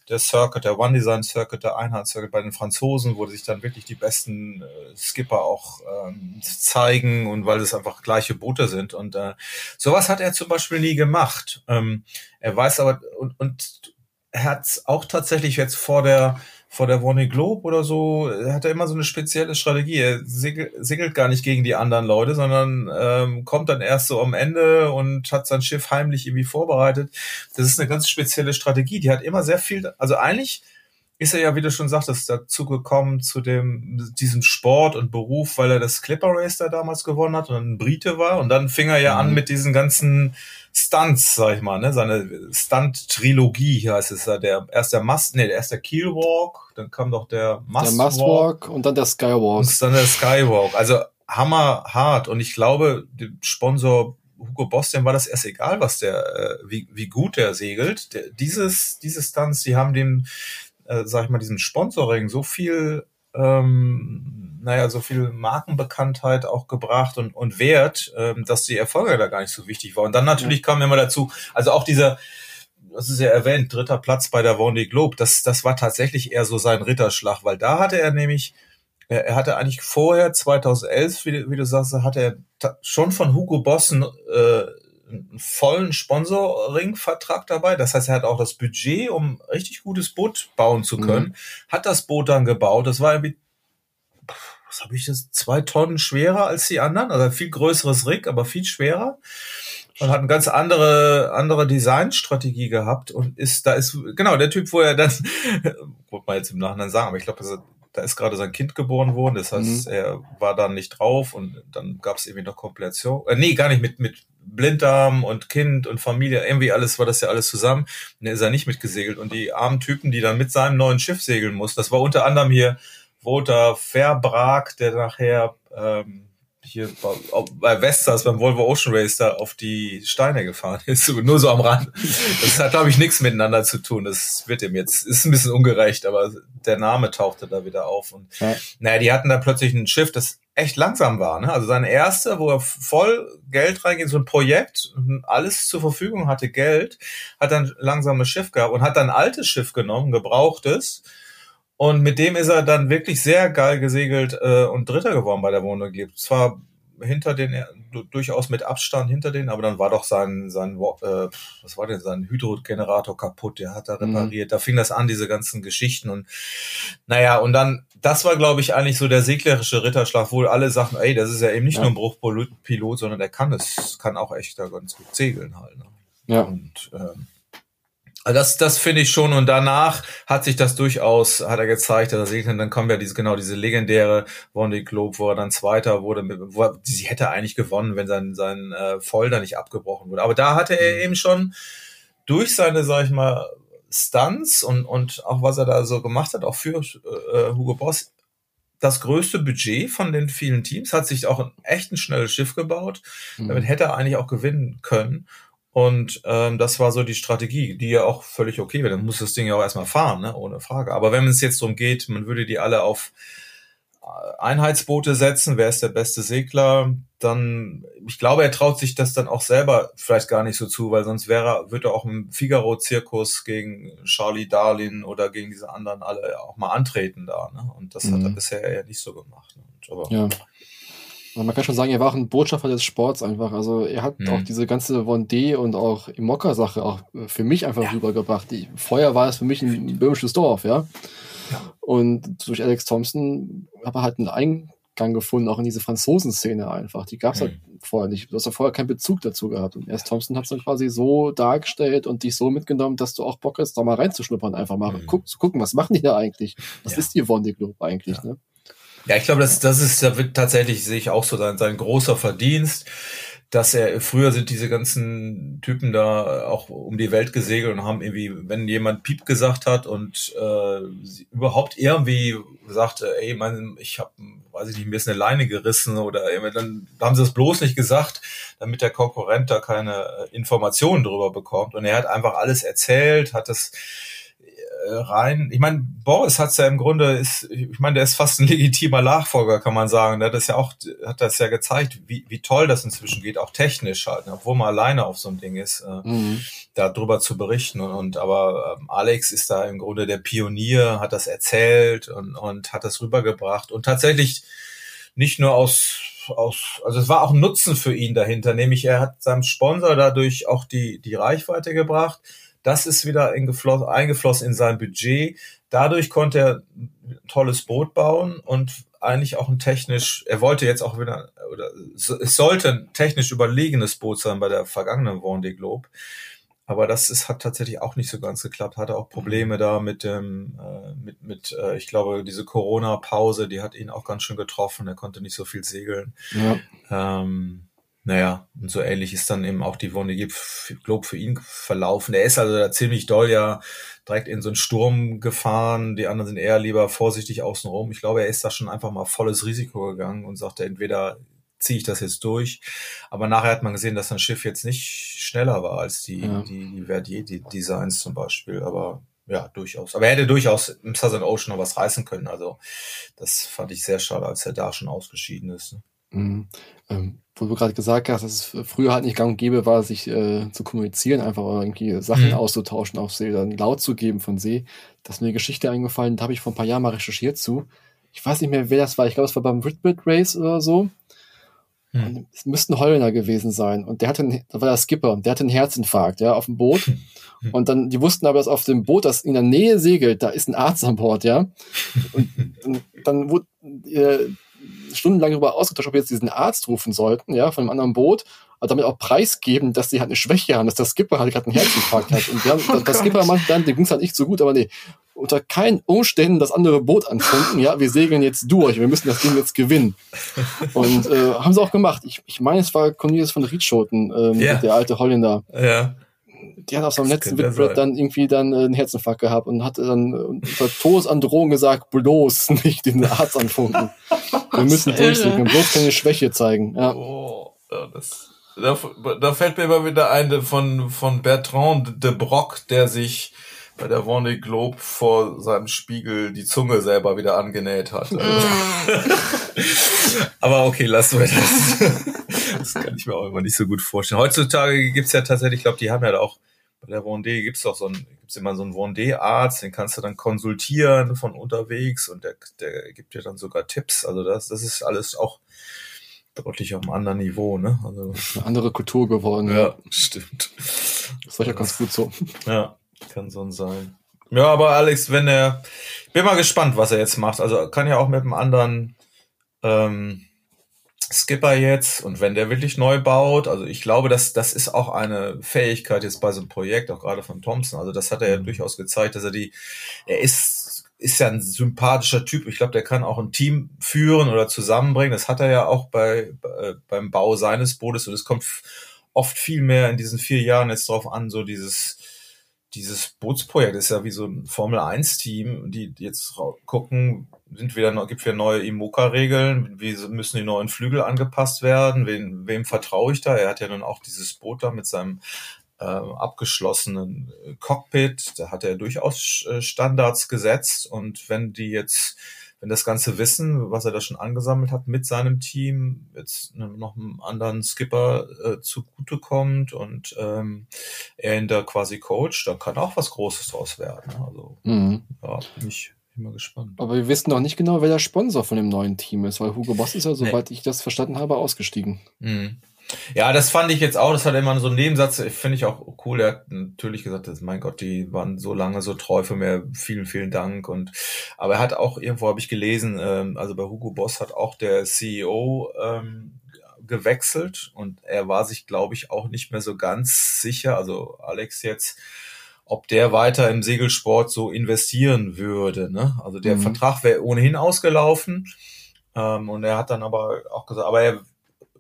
der Circuit, der One Design Circuit, der Einheit Circuit bei den Franzosen, wo sich dann wirklich die besten äh, Skipper auch ähm, zeigen und weil es einfach gleiche Boote sind. Und äh, sowas hat er zum Beispiel nie gemacht. Ähm, er weiß aber, und, und er hat auch tatsächlich jetzt vor der vor der Warning Globe oder so, hat er immer so eine spezielle Strategie. Er segelt gar nicht gegen die anderen Leute, sondern ähm, kommt dann erst so am Ende und hat sein Schiff heimlich irgendwie vorbereitet. Das ist eine ganz spezielle Strategie. Die hat immer sehr viel, also eigentlich ist er ja, wie du schon sagtest, dazu gekommen zu dem, diesem Sport und Beruf, weil er das Clipper Race da damals gewonnen hat und ein Brite war. Und dann fing er ja mhm. an mit diesen ganzen Stunts, sag ich mal, ne? Seine Stunt-Trilogie heißt es ja. Der, erst der Must, nee, erst der Keelwalk, dann kam doch der Mustwalk. Der Mustwalk und dann der Skywalk. Und dann der Skywalk. Also hammerhart. Und ich glaube, dem Sponsor Hugo Boss, dem war das erst egal, was der, äh, wie, wie gut der segelt. Der, dieses, diese Stunts, die haben dem, äh, sag ich mal, diesem Sponsoring so viel ähm, naja, so viel Markenbekanntheit auch gebracht und, und Wert, ähm, dass die Erfolge da gar nicht so wichtig waren. Und dann natürlich ja. kam immer dazu, also auch dieser, das ist ja erwähnt, dritter Platz bei der Vendée Globe, das, das war tatsächlich eher so sein Ritterschlag, weil da hatte er nämlich, er hatte eigentlich vorher, 2011, wie, wie du sagst, hatte er schon von Hugo Boss einen, äh, einen vollen Sponsoring-Vertrag dabei. Das heißt, er hat auch das Budget, um richtig gutes Boot bauen zu können. Mhm. Hat das Boot dann gebaut. Das war irgendwie was habe ich das, zwei Tonnen schwerer als die anderen, also viel größeres Rig, aber viel schwerer und hat eine ganz andere andere Designstrategie gehabt und ist da ist genau der Typ, wo er dann wollte man jetzt im Nachhinein sagen, aber ich glaube, da ist gerade sein Kind geboren worden, das heißt, mhm. er war dann nicht drauf und dann gab es irgendwie noch Komplikation. Äh, nee, gar nicht mit mit Blinddarm und Kind und Familie, irgendwie alles war das ja alles zusammen. Und er ist er nicht mitgesegelt und die armen Typen, die dann mit seinem neuen Schiff segeln muss, das war unter anderem hier Walter Verbrag, der nachher ähm, hier bei Vestas beim Volvo Ocean Race da auf die Steine gefahren ist, nur so am Rand. Das hat, glaube ich, nichts miteinander zu tun. Das wird ihm jetzt, ist ein bisschen ungerecht, aber der Name tauchte da wieder auf. Und ja. naja, die hatten da plötzlich ein Schiff, das echt langsam war. Ne? Also sein erster, wo er voll Geld reingeht, so ein Projekt, alles zur Verfügung hatte, Geld, hat dann langsames Schiff gehabt und hat dann ein altes Schiff genommen, gebrauchtes, Und mit dem ist er dann wirklich sehr geil gesegelt äh, und Dritter geworden bei der Wohnung. Zwar hinter den, durchaus mit Abstand hinter denen, aber dann war doch sein, sein äh, was war denn, sein Hydrogenerator kaputt, der hat er mhm. repariert. Mhm. Da fing das an, diese ganzen Geschichten und naja, und dann, das war, glaube ich, eigentlich so der seglerische Ritterschlag, wo alle sagten, ey, das ist ja eben nicht ja. nur ein Bruchpilot, sondern der kann es, kann auch echt da ganz gut segeln halt. Ne? Ja. Und ähm, also das, das finde ich schon. Und danach hat sich das durchaus, hat er gezeigt, dass er segnet. Dann kommen ja diese, genau, diese legendäre Vendée Globe, wo er dann Zweiter wurde, wo er, sie hätte eigentlich gewonnen, wenn sein, sein äh, Folder nicht abgebrochen wurde. Aber da hatte er mhm. eben schon durch seine, sag ich mal, Stunts und, und auch was er da so gemacht hat, auch für äh, Hugo Boss, das größte Budget von den vielen Teams, hat sich auch ein echt ein schnelles Schiff gebaut. Mhm. Damit hätte er eigentlich auch gewinnen können. Und ähm, das war so die Strategie, die ja auch völlig okay wäre. Dann muss das Ding ja auch erstmal fahren, ne? ohne Frage. Aber wenn es jetzt darum geht, man würde die alle auf äh, Einheitsboote setzen, wer ist der beste Segler, dann, ich glaube, er traut sich das dann auch selber vielleicht gar nicht so zu, weil sonst wäre, würde er auch im Figaro-Zirkus gegen Charlie Darlin oder gegen diese anderen alle auch mal antreten da. Ne? Und das mhm. hat er mhm. bisher ja nicht so gemacht. Ne? aber ja. Also man kann schon sagen, er war auch ein Botschafter des Sports einfach. Also er hat mhm. auch diese ganze Vendée und auch Imokka-Sache auch äh, für mich einfach ja. rübergebracht. Die, vorher war es für mich ein böhmisches Dorf, ja. ja. Und durch Alex Thompson habe er halt einen Eingang gefunden, auch in diese Franzosen-Szene einfach. Die gab es halt mhm. halt vorher nicht. Du hast ja vorher keinen Bezug dazu gehabt. Und erst Thompson hat es dann quasi so dargestellt und dich so mitgenommen, dass du auch Bock hast, da mal reinzuschnuppern, einfach mal mhm. guck, zu gucken, was machen die da eigentlich? Was ja. ist die Vendée Globe eigentlich, ne? Ja, ich glaube, das, das ist da wird tatsächlich, sehe ich auch so, sein, sein großer Verdienst, dass er, früher sind diese ganzen Typen da auch um die Welt gesegelt und haben irgendwie, wenn jemand Piep gesagt hat und äh, überhaupt irgendwie sagte, ey, mein, ich habe, weiß ich nicht, mir ist eine Leine gerissen oder dann haben sie das bloß nicht gesagt, damit der Konkurrent da keine Informationen drüber bekommt. Und er hat einfach alles erzählt, hat das äh, rein. Ich meine, Boris hat's ja im Grunde ist, ich meine, der ist fast ein legitimer Nachfolger, kann man sagen. Der hat das ja auch, hat das ja gezeigt, wie, wie toll das inzwischen geht, auch technisch halt, ne? obwohl man alleine auf so einem Ding ist, äh, mhm. darüber zu berichten. Und, und aber ähm, Alex ist da im Grunde der Pionier, hat das erzählt und, und hat das rübergebracht und tatsächlich nicht nur aus aus, also es war auch ein Nutzen für ihn dahinter, nämlich er hat seinem Sponsor dadurch auch die, die Reichweite gebracht das ist wieder eingeflossen in sein Budget. Dadurch konnte er ein tolles Boot bauen und eigentlich auch ein technisch, er wollte jetzt auch wieder, oder es sollte ein technisch überlegenes Boot sein bei der vergangenen Vendée Globe. Aber das ist, hat tatsächlich auch nicht so ganz geklappt. Hatte auch Probleme da mit dem, äh, mit, mit, äh, ich glaube, diese Corona-Pause, die hat ihn auch ganz schön getroffen. Er konnte nicht so viel segeln. Ja. Ähm, naja, und so ähnlich ist dann eben auch die Wonne Globe für ihn verlaufen. Er ist also da ziemlich doll ja direkt in so einen Sturm gefahren. Die anderen sind eher lieber vorsichtig außenrum. Ich glaube, er ist da schon einfach mal volles Risiko gegangen und sagte, entweder ziehe ich das jetzt durch. Aber nachher hat man gesehen, dass sein Schiff jetzt nicht schneller war als die, ja. die, die Verdier die Designs zum Beispiel. Aber ja, durchaus. Aber er hätte durchaus im Southern Ocean noch was reißen können. Also das fand ich sehr schade, als er da schon ausgeschieden ist. Ne? Mhm. Ähm, wo du gerade gesagt hast, dass es früher halt nicht gang und gäbe war, sich äh, zu kommunizieren, einfach irgendwie Sachen mhm. auszutauschen auf See, dann laut zu geben von See. Da ist mir eine Geschichte eingefallen, da habe ich vor ein paar Jahren mal recherchiert zu. Ich weiß nicht mehr, wer das war. Ich glaube, es war beim Whitbit Race oder so. Mhm. Es müsste ein Holländer gewesen sein. Und der hatte, einen, da war der Skipper, der hatte einen Herzinfarkt, ja, auf dem Boot. Mhm. Und dann, die wussten aber, dass auf dem Boot, das in der Nähe segelt, da ist ein Arzt an Bord, ja. Und, und dann wurde, äh, stundenlang darüber ausgetauscht, ob wir jetzt diesen Arzt rufen sollten, ja, von einem anderen Boot, aber damit auch preisgeben, dass sie halt eine Schwäche haben, dass der Skipper halt gerade einen Herzinfarkt hat. Und wir haben, oh der Skipper meinte dann, dem ging's halt nicht so gut, aber nee, unter keinen Umständen das andere Boot anfunken, ja, wir segeln jetzt durch, wir müssen das Ding jetzt gewinnen. Und äh, haben sie auch gemacht. Ich, ich meine, es war Cornelius von Rietschoten, ähm, yeah. der alte Holländer. Ja die hat auf seinem letzten Whitbread dann irgendwie dann äh, einen Herzinfarkt gehabt und hat dann unter Todesandrohung gesagt, bloß nicht den Arzt anfunken. Wir müssen durchsuchen, bloß keine Schwäche zeigen. Ja. Oh, das, da, da fällt mir immer wieder ein von, von Bertrand de Brock, der sich bei der Vendée Globe vor seinem Spiegel die Zunge selber wieder angenäht hat. Also. Aber okay, lassen wir das. Das kann ich mir auch immer nicht so gut vorstellen. Heutzutage gibt's ja tatsächlich, ich glaube, die haben ja auch bei der Vendée gibt's doch so ein, gibt's immer so einen Vendée-Arzt, den kannst du dann konsultieren von unterwegs und der, der gibt dir dann sogar Tipps. Also das, das ist alles auch deutlich auf einem anderen Niveau, ne? Also eine andere Kultur geworden. Ja, stimmt. Das war ja ganz gut so. Ja, kann so sein. Ja, aber Alex, wenn er, bin mal gespannt, was er jetzt macht. Also kann ja auch mit einem anderen ähm, Skipper jetzt und wenn der wirklich neu baut, also ich glaube, dass das ist auch eine Fähigkeit jetzt bei so einem Projekt, auch gerade von Thompson. Also das hat er ja mhm. durchaus gezeigt, dass er die, er ist ist ja ein sympathischer Typ. Ich glaube, der kann auch ein Team führen oder zusammenbringen. Das hat er ja auch bei, bei beim Bau seines Bootes und es kommt oft viel mehr in diesen vier Jahren jetzt drauf an, so dieses dieses Bootsprojekt ist ja wie so ein Formel 1 Team, die jetzt gucken, sind wieder gibt wieder neue IMOCA-Regeln, wie müssen die neuen Flügel angepasst werden, wem, wem vertraue ich da? Er hat ja nun auch dieses Boot da mit seinem äh, abgeschlossenen Cockpit, da hat er durchaus äh, Standards gesetzt und wenn die jetzt wenn das ganze Wissen, was er da schon angesammelt hat mit seinem Team, jetzt noch einem anderen Skipper äh, zugutekommt und ähm, er ihn da quasi coacht, dann kann auch was Großes draus werden. Ne? Also mhm. ja, bin ich immer gespannt. Aber wir wissen noch nicht genau, wer der Sponsor von dem neuen Team ist, weil Hugo Boss ist ja, soweit nee. ich das verstanden habe, ausgestiegen. Mhm. Ja, das fand ich jetzt auch, das hat immer so einen Nebensatz, finde ich auch cool. Er hat natürlich gesagt, dass, mein Gott, die waren so lange so treu für mir, vielen, vielen Dank. Und aber er hat auch, irgendwo habe ich gelesen, ähm, also bei Hugo Boss hat auch der CEO ähm, gewechselt und er war sich, glaube ich, auch nicht mehr so ganz sicher, also Alex jetzt, ob der weiter im Segelsport so investieren würde. Ne? Also der mhm. Vertrag wäre ohnehin ausgelaufen. Ähm, und er hat dann aber auch gesagt, aber er,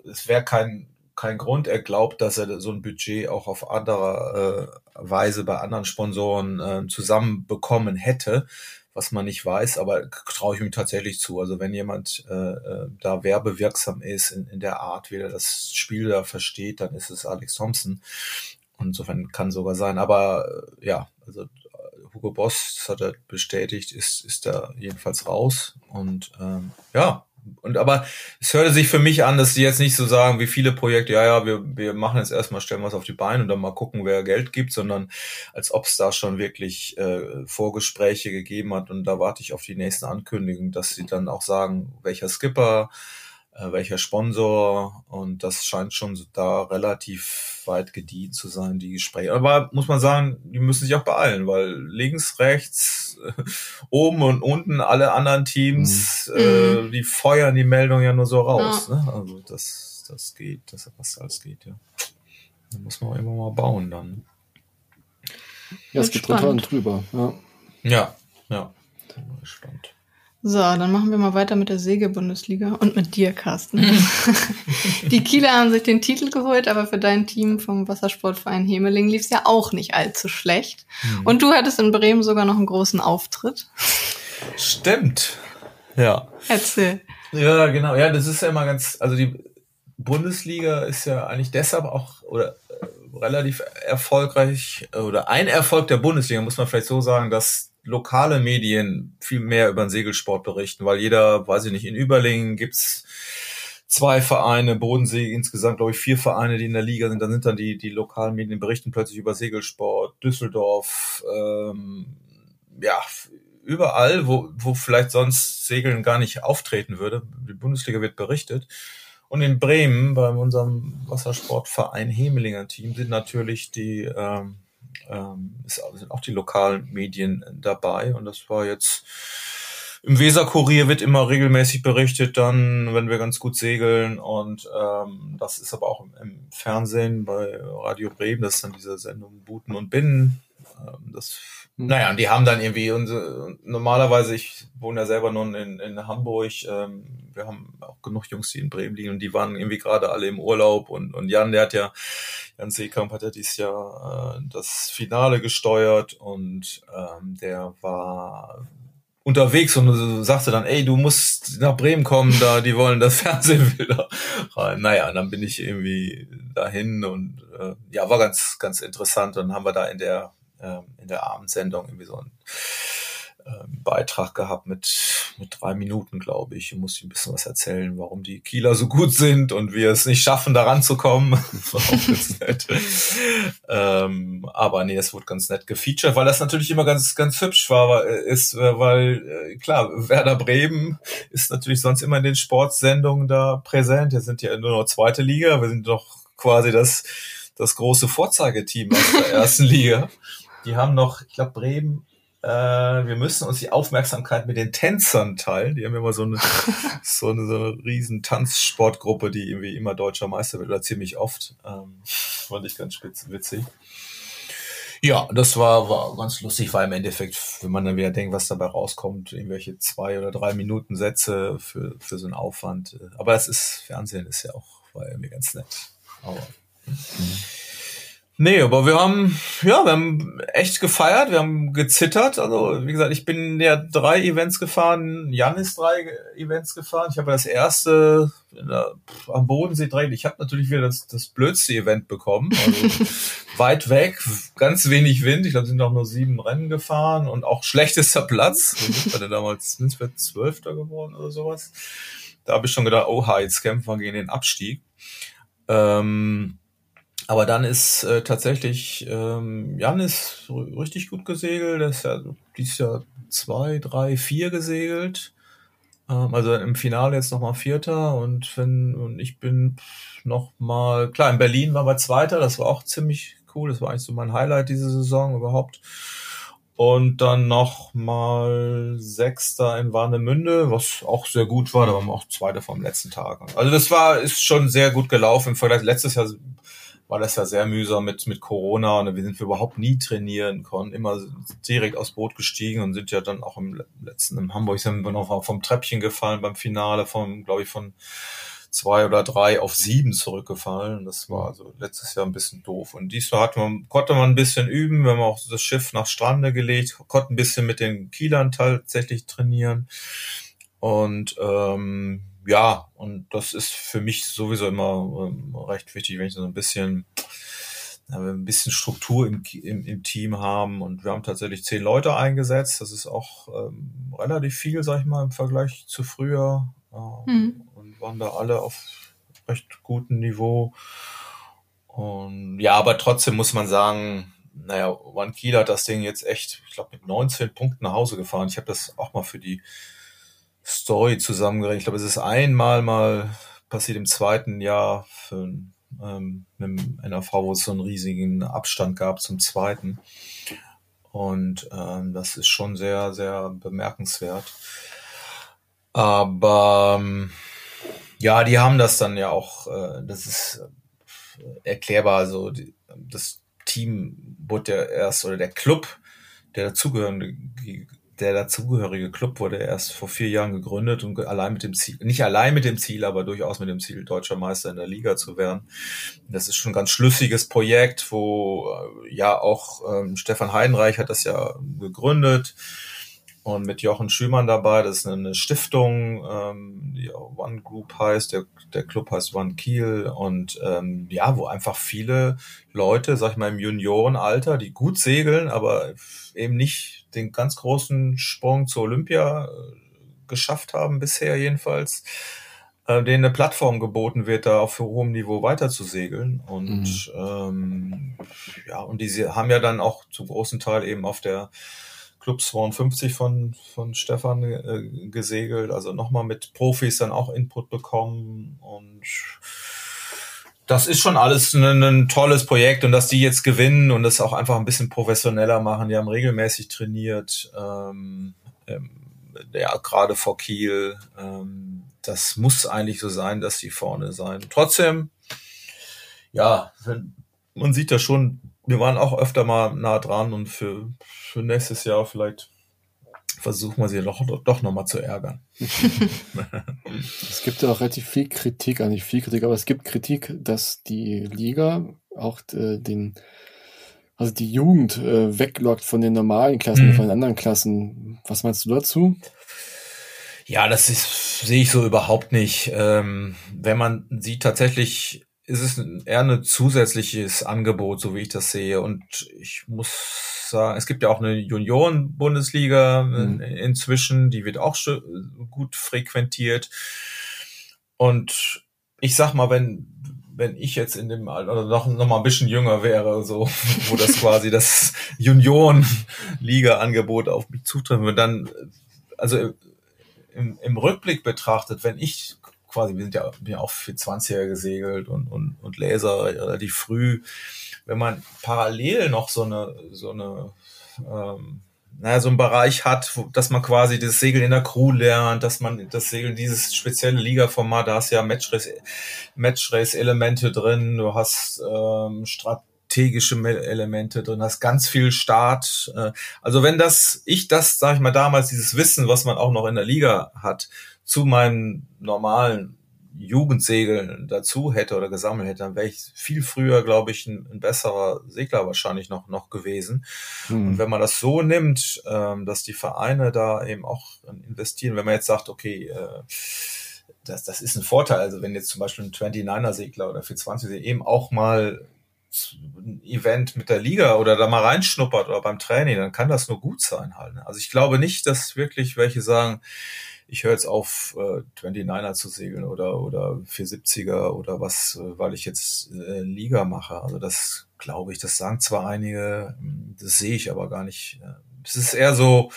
es wäre kein kein Grund. Er glaubt, dass er so ein Budget auch auf andere äh, Weise bei anderen Sponsoren äh, zusammenbekommen hätte, was man nicht weiß, aber traue ich ihm tatsächlich zu. Also wenn jemand äh, äh, da werbewirksam ist in, in der Art, wie er das Spiel da versteht, dann ist es Alex Thompson. Und insofern kann sogar sein. Aber äh, ja, also äh, Hugo Boss, das hat er bestätigt, ist, ist da jedenfalls raus. Und ähm, ja, und aber es hörte sich für mich an, dass sie jetzt nicht so sagen, wie viele Projekte, ja, ja, wir, wir machen jetzt erstmal, stellen was auf die Beine und dann mal gucken, wer Geld gibt, sondern als ob es da schon wirklich äh, Vorgespräche gegeben hat. Und da warte ich auf die nächsten Ankündigungen, dass sie dann auch sagen, welcher Skipper, äh, welcher Sponsor und das scheint schon da relativ weit gedient zu sein, die Gespräche. Aber muss man sagen, die müssen sich auch beeilen, weil links, rechts, äh, oben und unten alle anderen Teams, mhm. äh, mhm. die feuern die Meldung ja nur so raus. Ja. Ne? Also das, das geht, das was alles geht, ja. Da muss man auch immer mal bauen dann. Ja, es geht drunter und drüber. Ja, ja. ja. Spannend. So, dann machen wir mal weiter mit der Säge-Bundesliga und mit dir, Carsten. die Kieler haben sich den Titel geholt, aber für dein Team vom Wassersportverein Hemeling lief es ja auch nicht allzu schlecht. Mhm. Und du hattest in Bremen sogar noch einen großen Auftritt. Stimmt. Ja. Erzähl. Ja, genau. Ja, das ist ja immer ganz, also die Bundesliga ist ja eigentlich deshalb auch oder äh, relativ erfolgreich oder ein Erfolg der Bundesliga, muss man vielleicht so sagen, dass lokale Medien viel mehr über den Segelsport berichten, weil jeder, weiß ich nicht, in Überlingen gibt's zwei Vereine, Bodensee insgesamt, glaube ich, vier Vereine, die in der Liga sind. Dann sind dann die, die lokalen Medien berichten plötzlich über Segelsport, Düsseldorf, ähm, ja, überall, wo, wo vielleicht sonst Segeln gar nicht auftreten würde. Die Bundesliga wird berichtet. Und in Bremen, bei unserem Wassersportverein Hemelinger Team, sind natürlich die ähm, ähm, ist, sind auch die lokalen Medien dabei. Und das war jetzt im Weserkurier wird immer regelmäßig berichtet, dann, wenn wir ganz gut segeln. Und ähm, das ist aber auch im, im Fernsehen bei Radio Bremen, das ist dann diese Sendung Buten und Binnen. Ähm, das. Naja, und die haben dann irgendwie, unsere, normalerweise, ich wohne ja selber nun in, in Hamburg, ähm, wir haben auch genug Jungs, die in Bremen liegen und die waren irgendwie gerade alle im Urlaub und, und Jan, der hat ja, Jan Seekamp hat ja dieses Jahr äh, das Finale gesteuert und ähm, der war unterwegs und sagte dann, ey, du musst nach Bremen kommen, da, die wollen das Fernsehbilder rein. Naja, und dann bin ich irgendwie dahin und äh, ja, war ganz, ganz interessant. Dann haben wir da in der ähm, in der Abendsendung irgendwie so einen ähm, Beitrag gehabt mit mit drei Minuten, glaube ich, muss ich ein bisschen was erzählen, warum die Kieler so gut sind und wir es nicht schaffen, da ranzukommen. Ähm, aber nee, es wurde ganz nett gefeatured, weil das natürlich immer ganz, ganz hübsch war, ist, weil, äh, klar, Werder Bremen ist natürlich sonst immer in den Sportsendungen da präsent. Wir sind ja nur noch zweite Liga, wir sind doch quasi das, das große Vorzeigeteam aus der ersten Liga. Die haben noch, ich glaube, Bremen äh, wir müssen uns die Aufmerksamkeit mit den Tänzern teilen. Die haben immer so eine, so eine, so eine riesen Tanzsportgruppe, die irgendwie immer deutscher Meister wird oder ziemlich oft. Ähm, fand ich ganz spitz, witzig. Ja, das war, war ganz lustig, weil im Endeffekt, wenn man dann wieder denkt, was dabei rauskommt, irgendwelche zwei oder drei Minuten Sätze für, für so einen Aufwand. Aber es ist, Fernsehen ist ja auch, war irgendwie ganz nett. Aber, mhm. Nee, aber wir haben, ja, wir haben echt gefeiert, wir haben gezittert. Also, wie gesagt, ich bin ja drei Events gefahren, Jan ist drei Events gefahren. Ich habe das erste der, am Bodensee drei. Ich habe natürlich wieder das, das blödste Event bekommen. Also weit weg, ganz wenig Wind. Ich glaube, sind auch nur sieben Rennen gefahren und auch schlechtester Platz. Ich war damals, sind wir Zwölfter geworden oder sowas. Da habe ich schon gedacht, oha, jetzt kämpfen wir gegen den Abstieg. Ähm, aber dann ist äh, tatsächlich ähm, Jan ist richtig gut gesegelt. Er ist ja dieses Jahr zwei, drei, vier gesegelt. Ähm, also im Finale jetzt nochmal Vierter und wenn und ich bin nochmal klar in Berlin war wir Zweiter. Das war auch ziemlich cool. Das war eigentlich so mein Highlight diese Saison überhaupt. Und dann nochmal Sechster in Warnemünde, was auch sehr gut war. Da waren wir auch Zweiter vom letzten Tag. Also das war ist schon sehr gut gelaufen im Vergleich. Letztes Jahr war das ja sehr mühsam mit, mit Corona und wir sind wir überhaupt nie trainieren konnten, immer direkt aufs Boot gestiegen und sind ja dann auch im letzten, in Hamburg sind wir noch vom Treppchen gefallen beim Finale von, glaube ich, von zwei oder drei auf sieben zurückgefallen. Das war also letztes Jahr ein bisschen doof. Und diesmal hat man, konnte man ein bisschen üben, wir haben auch das Schiff nach Strande gelegt, konnten ein bisschen mit den Kielern tatsächlich trainieren. Und ähm, ja, und das ist für mich sowieso immer ähm, recht wichtig, wenn ich so ein bisschen ein bisschen Struktur im, im, im Team haben und wir haben tatsächlich zehn Leute eingesetzt. Das ist auch ähm, relativ viel, sag ich mal, im Vergleich zu früher äh, mhm. und waren da alle auf recht gutem Niveau. Und ja, aber trotzdem muss man sagen, naja, One Kiel hat das Ding jetzt echt, ich glaube, mit 19 Punkten nach Hause gefahren. Ich habe das auch mal für die Story zusammengerechnet. Ich glaube, es ist einmal mal passiert im zweiten Jahr für, ähm, mit dem NRV, wo es so einen riesigen Abstand gab zum zweiten. Und ähm, das ist schon sehr, sehr bemerkenswert. Aber ähm, ja, die haben das dann ja auch, äh, das ist äh, erklärbar. Also die, das Team wurde ja erst, oder der Club, der dazugehörende der dazugehörige Club wurde erst vor vier Jahren gegründet und allein mit dem Ziel, nicht allein mit dem Ziel, aber durchaus mit dem Ziel, deutscher Meister in der Liga zu werden. Das ist schon ein ganz schlüssiges Projekt, wo äh, ja auch ähm, Stefan Heidenreich hat das ja gegründet und mit Jochen Schümann dabei. Das ist eine Stiftung, ähm, die One Group heißt. Der, der Club heißt One Kiel und ähm, ja, wo einfach viele Leute, sag ich mal, im Juniorenalter, die gut segeln, aber eben nicht den ganz großen Sprung zur Olympia äh, geschafft haben, bisher jedenfalls, äh, denen eine Plattform geboten wird, da auf hohem Niveau weiter zu segeln. Und mhm. ähm, ja, und diese haben ja dann auch zum großen Teil eben auf der Club 52 von, von Stefan äh, gesegelt, also nochmal mit Profis dann auch Input bekommen und das ist schon alles ein, ein, tolles Projekt und dass die jetzt gewinnen und das auch einfach ein bisschen professioneller machen. Die haben regelmäßig trainiert, ähm, ähm, ja, gerade vor Kiel. Ähm, das muss eigentlich so sein, dass die vorne sein. Trotzdem, ja, man sieht da schon, wir waren auch öfter mal nah dran und für, für nächstes Jahr vielleicht versuchen wir sie doch, doch nochmal zu ärgern. es gibt ja auch relativ viel Kritik, eigentlich viel Kritik, aber es gibt Kritik, dass die Liga auch äh, den, also die Jugend äh, weglockt von den normalen Klassen, mhm. von den anderen Klassen. Was meinst du dazu? Ja, das ist, sehe ich so überhaupt nicht. Ähm, wenn man sieht, tatsächlich ist es eher ein zusätzliches Angebot, so wie ich das sehe. Und ich muss sagen, es gibt ja auch eine Junioren-Bundesliga mhm. inzwischen, die wird auch gut frequentiert. Und ich sag mal, wenn wenn ich jetzt in dem Alter oder noch, noch mal ein bisschen jünger wäre, so, wo das quasi das Junioren-Liga-Angebot auf mich zutreffen würde, dann, also im, im Rückblick betrachtet, wenn ich quasi, wir sind ja, bin ja auch für 20er gesegelt und, und, und Laser relativ früh, wenn man parallel noch so eine, so eine, ähm, naja, so ein Bereich hat, wo, dass man quasi das Segeln in der Crew lernt, dass man das Segeln, dieses spezielle Liga-Format, da hast ja Matchrace, Matchrace-Elemente drin, du hast ähm, strategische Elemente drin, hast ganz viel Start. Äh, also wenn das, ich das, sag ich mal, damals dieses Wissen, was man auch noch in der Liga hat, zu meinen normalen Jugendsegeln dazu hätte oder gesammelt hätte, dann wäre ich viel früher, glaube ich, ein, ein, besserer Segler wahrscheinlich noch, noch gewesen. Mhm. Und wenn man das so nimmt, ähm, dass die Vereine da eben auch investieren, wenn man jetzt sagt, okay, äh, das, das ist ein Vorteil. Also wenn jetzt zum Beispiel ein 29er Segler oder 420 eben auch mal ein Event mit der Liga oder da mal reinschnuppert oder beim Training, dann kann das nur gut sein halt. Ne? Also ich glaube nicht, dass wirklich welche sagen, ich höre jetzt auf, äh, 29er zu segeln oder, oder 470er oder was, äh, weil ich jetzt äh, Liga mache. Also das glaube ich, das sagen zwar einige, das sehe ich aber gar nicht. Es ist eher so,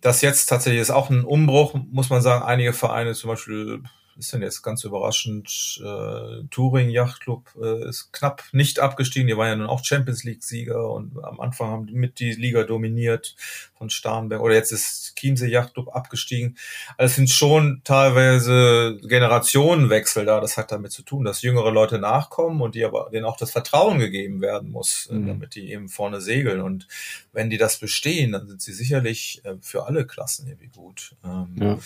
dass jetzt tatsächlich ist auch ein Umbruch, muss man sagen. Einige Vereine, zum Beispiel ist denn jetzt ganz überraschend, äh, Touring Yacht Club äh, ist knapp nicht abgestiegen. Die waren ja nun auch Champions League Sieger und am Anfang haben die mit die Liga dominiert von Starnberg. Oder jetzt ist Chiemsee Yacht Club abgestiegen. Also es sind schon teilweise Generationenwechsel da. Das hat damit zu tun, dass jüngere Leute nachkommen und die aber denen auch das Vertrauen gegeben werden muss, äh, mhm. damit die eben vorne segeln. Und wenn die das bestehen, dann sind sie sicherlich äh, für alle Klassen irgendwie gut. Ähm, ja.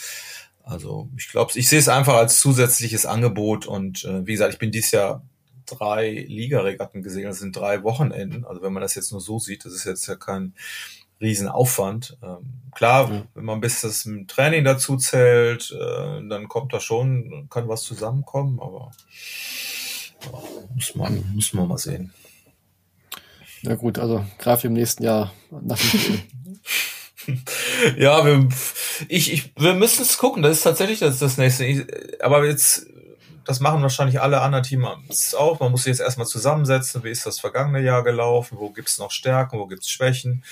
Also ich glaube, ich sehe es einfach als zusätzliches Angebot und äh, wie gesagt, ich bin dieses Jahr drei Ligaregatten gesehen, das sind drei Wochenenden. Also wenn man das jetzt nur so sieht, das ist jetzt ja kein Riesenaufwand. Ähm, klar, ja. wenn man bis das Training dazu zählt, äh, dann kommt da schon, kann was zusammenkommen, aber ja, muss man, muss man mal sehen. Na gut, also Graf im nächsten Jahr nach dem ja, wir, ich, ich, wir müssen es gucken. Das ist tatsächlich das, das nächste. Ich, aber jetzt, das machen wahrscheinlich alle anderen Teams auch. Man muss sich jetzt erstmal zusammensetzen. Wie ist das vergangene Jahr gelaufen? Wo gibt's noch Stärken? Wo gibt's Schwächen?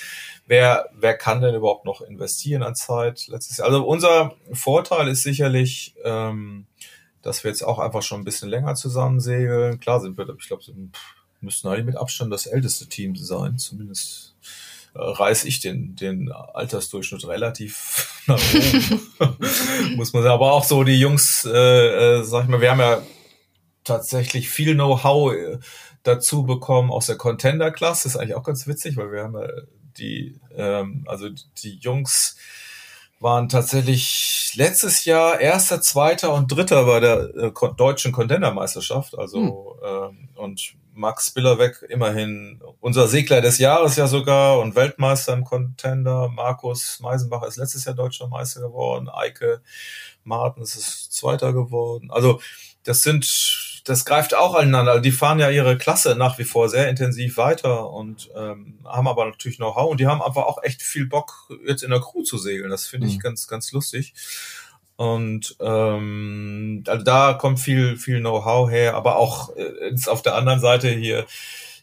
Wer, wer kann denn überhaupt noch investieren an Zeit? Letztes Jahr. Also unser Vorteil ist sicherlich, ähm, dass wir jetzt auch einfach schon ein bisschen länger zusammen segeln. Klar sind wir, ich glaube, müssten eigentlich mit Abstand das älteste Team sein, zumindest äh, reiß ich den, den Altersdurchschnitt relativ nach oben. Muss man sagen. Aber auch so die Jungs, äh, äh, sag ich mal, wir haben ja tatsächlich viel Know-how äh, dazu bekommen aus der Contender-Klasse. Ist eigentlich auch ganz witzig, weil wir haben ja die, ähm, also die Jungs waren tatsächlich letztes Jahr erster, zweiter und dritter bei der äh, deutschen Contender-Meisterschaft. Also hm. ähm, und Max Billerweg immerhin unser Segler des Jahres ja sogar und Weltmeister im Contender. Markus Meisenbacher ist letztes Jahr deutscher Meister geworden. Eike Martens ist Zweiter geworden. Also das sind, das greift auch aneinander. Also die fahren ja ihre Klasse nach wie vor sehr intensiv weiter und ähm, haben aber natürlich Know-how und die haben einfach auch echt viel Bock, jetzt in der Crew zu segeln. Das finde ich mhm. ganz, ganz lustig. Und ähm, also da kommt viel, viel Know-how her, aber auch äh, auf der anderen Seite hier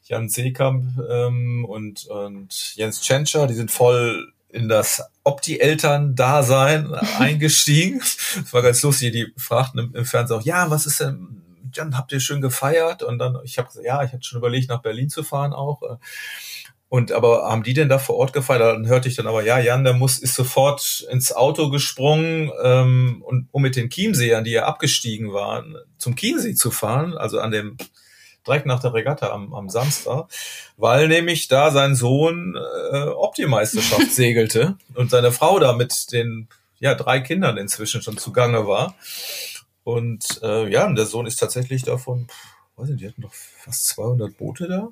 Jan Seekamp ähm, und, und Jens Tschentscher, die sind voll in das Opti-Eltern-Dasein eingestiegen. Das war ganz lustig, die fragten im, im Fernsehen auch, ja, was ist denn, Jan, habt ihr schön gefeiert? Und dann, ich habe gesagt, ja, ich hatte schon überlegt, nach Berlin zu fahren auch. Und aber haben die denn da vor Ort gefeiert? Dann hörte ich dann aber, ja, Jan, der muss, ist sofort ins Auto gesprungen, ähm, und, um mit den Chiemseern, die ja abgestiegen waren, zum Chiemsee zu fahren, also an dem direkt nach der Regatta am, am Samstag, weil nämlich da sein Sohn äh, Optimeisterschaft segelte und seine Frau da mit den ja, drei Kindern inzwischen schon zugange war. Und äh, ja, und der Sohn ist tatsächlich davon, weiß nicht, die hatten doch fast 200 Boote da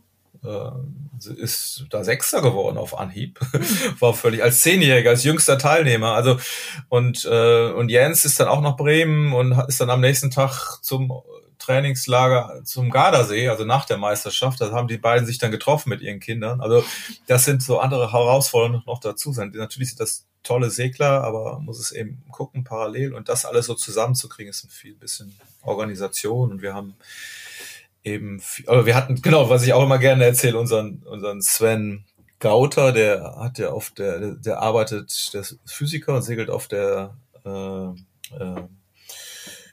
ist da Sechster geworden auf Anhieb. War völlig als Zehnjähriger, als jüngster Teilnehmer. Also und äh, und Jens ist dann auch nach Bremen und ist dann am nächsten Tag zum Trainingslager zum Gardasee, also nach der Meisterschaft. Da haben die beiden sich dann getroffen mit ihren Kindern. Also das sind so andere Herausforderungen noch dazu sein. Natürlich sind das tolle Segler, aber muss es eben gucken parallel und das alles so zusammenzukriegen, ist ein viel bisschen Organisation und wir haben eben, aber wir hatten, genau, was ich auch immer gerne erzähle, unseren, unseren Sven Gauter, der hat ja auf der, der arbeitet, der ist Physiker und segelt auf der, äh, äh,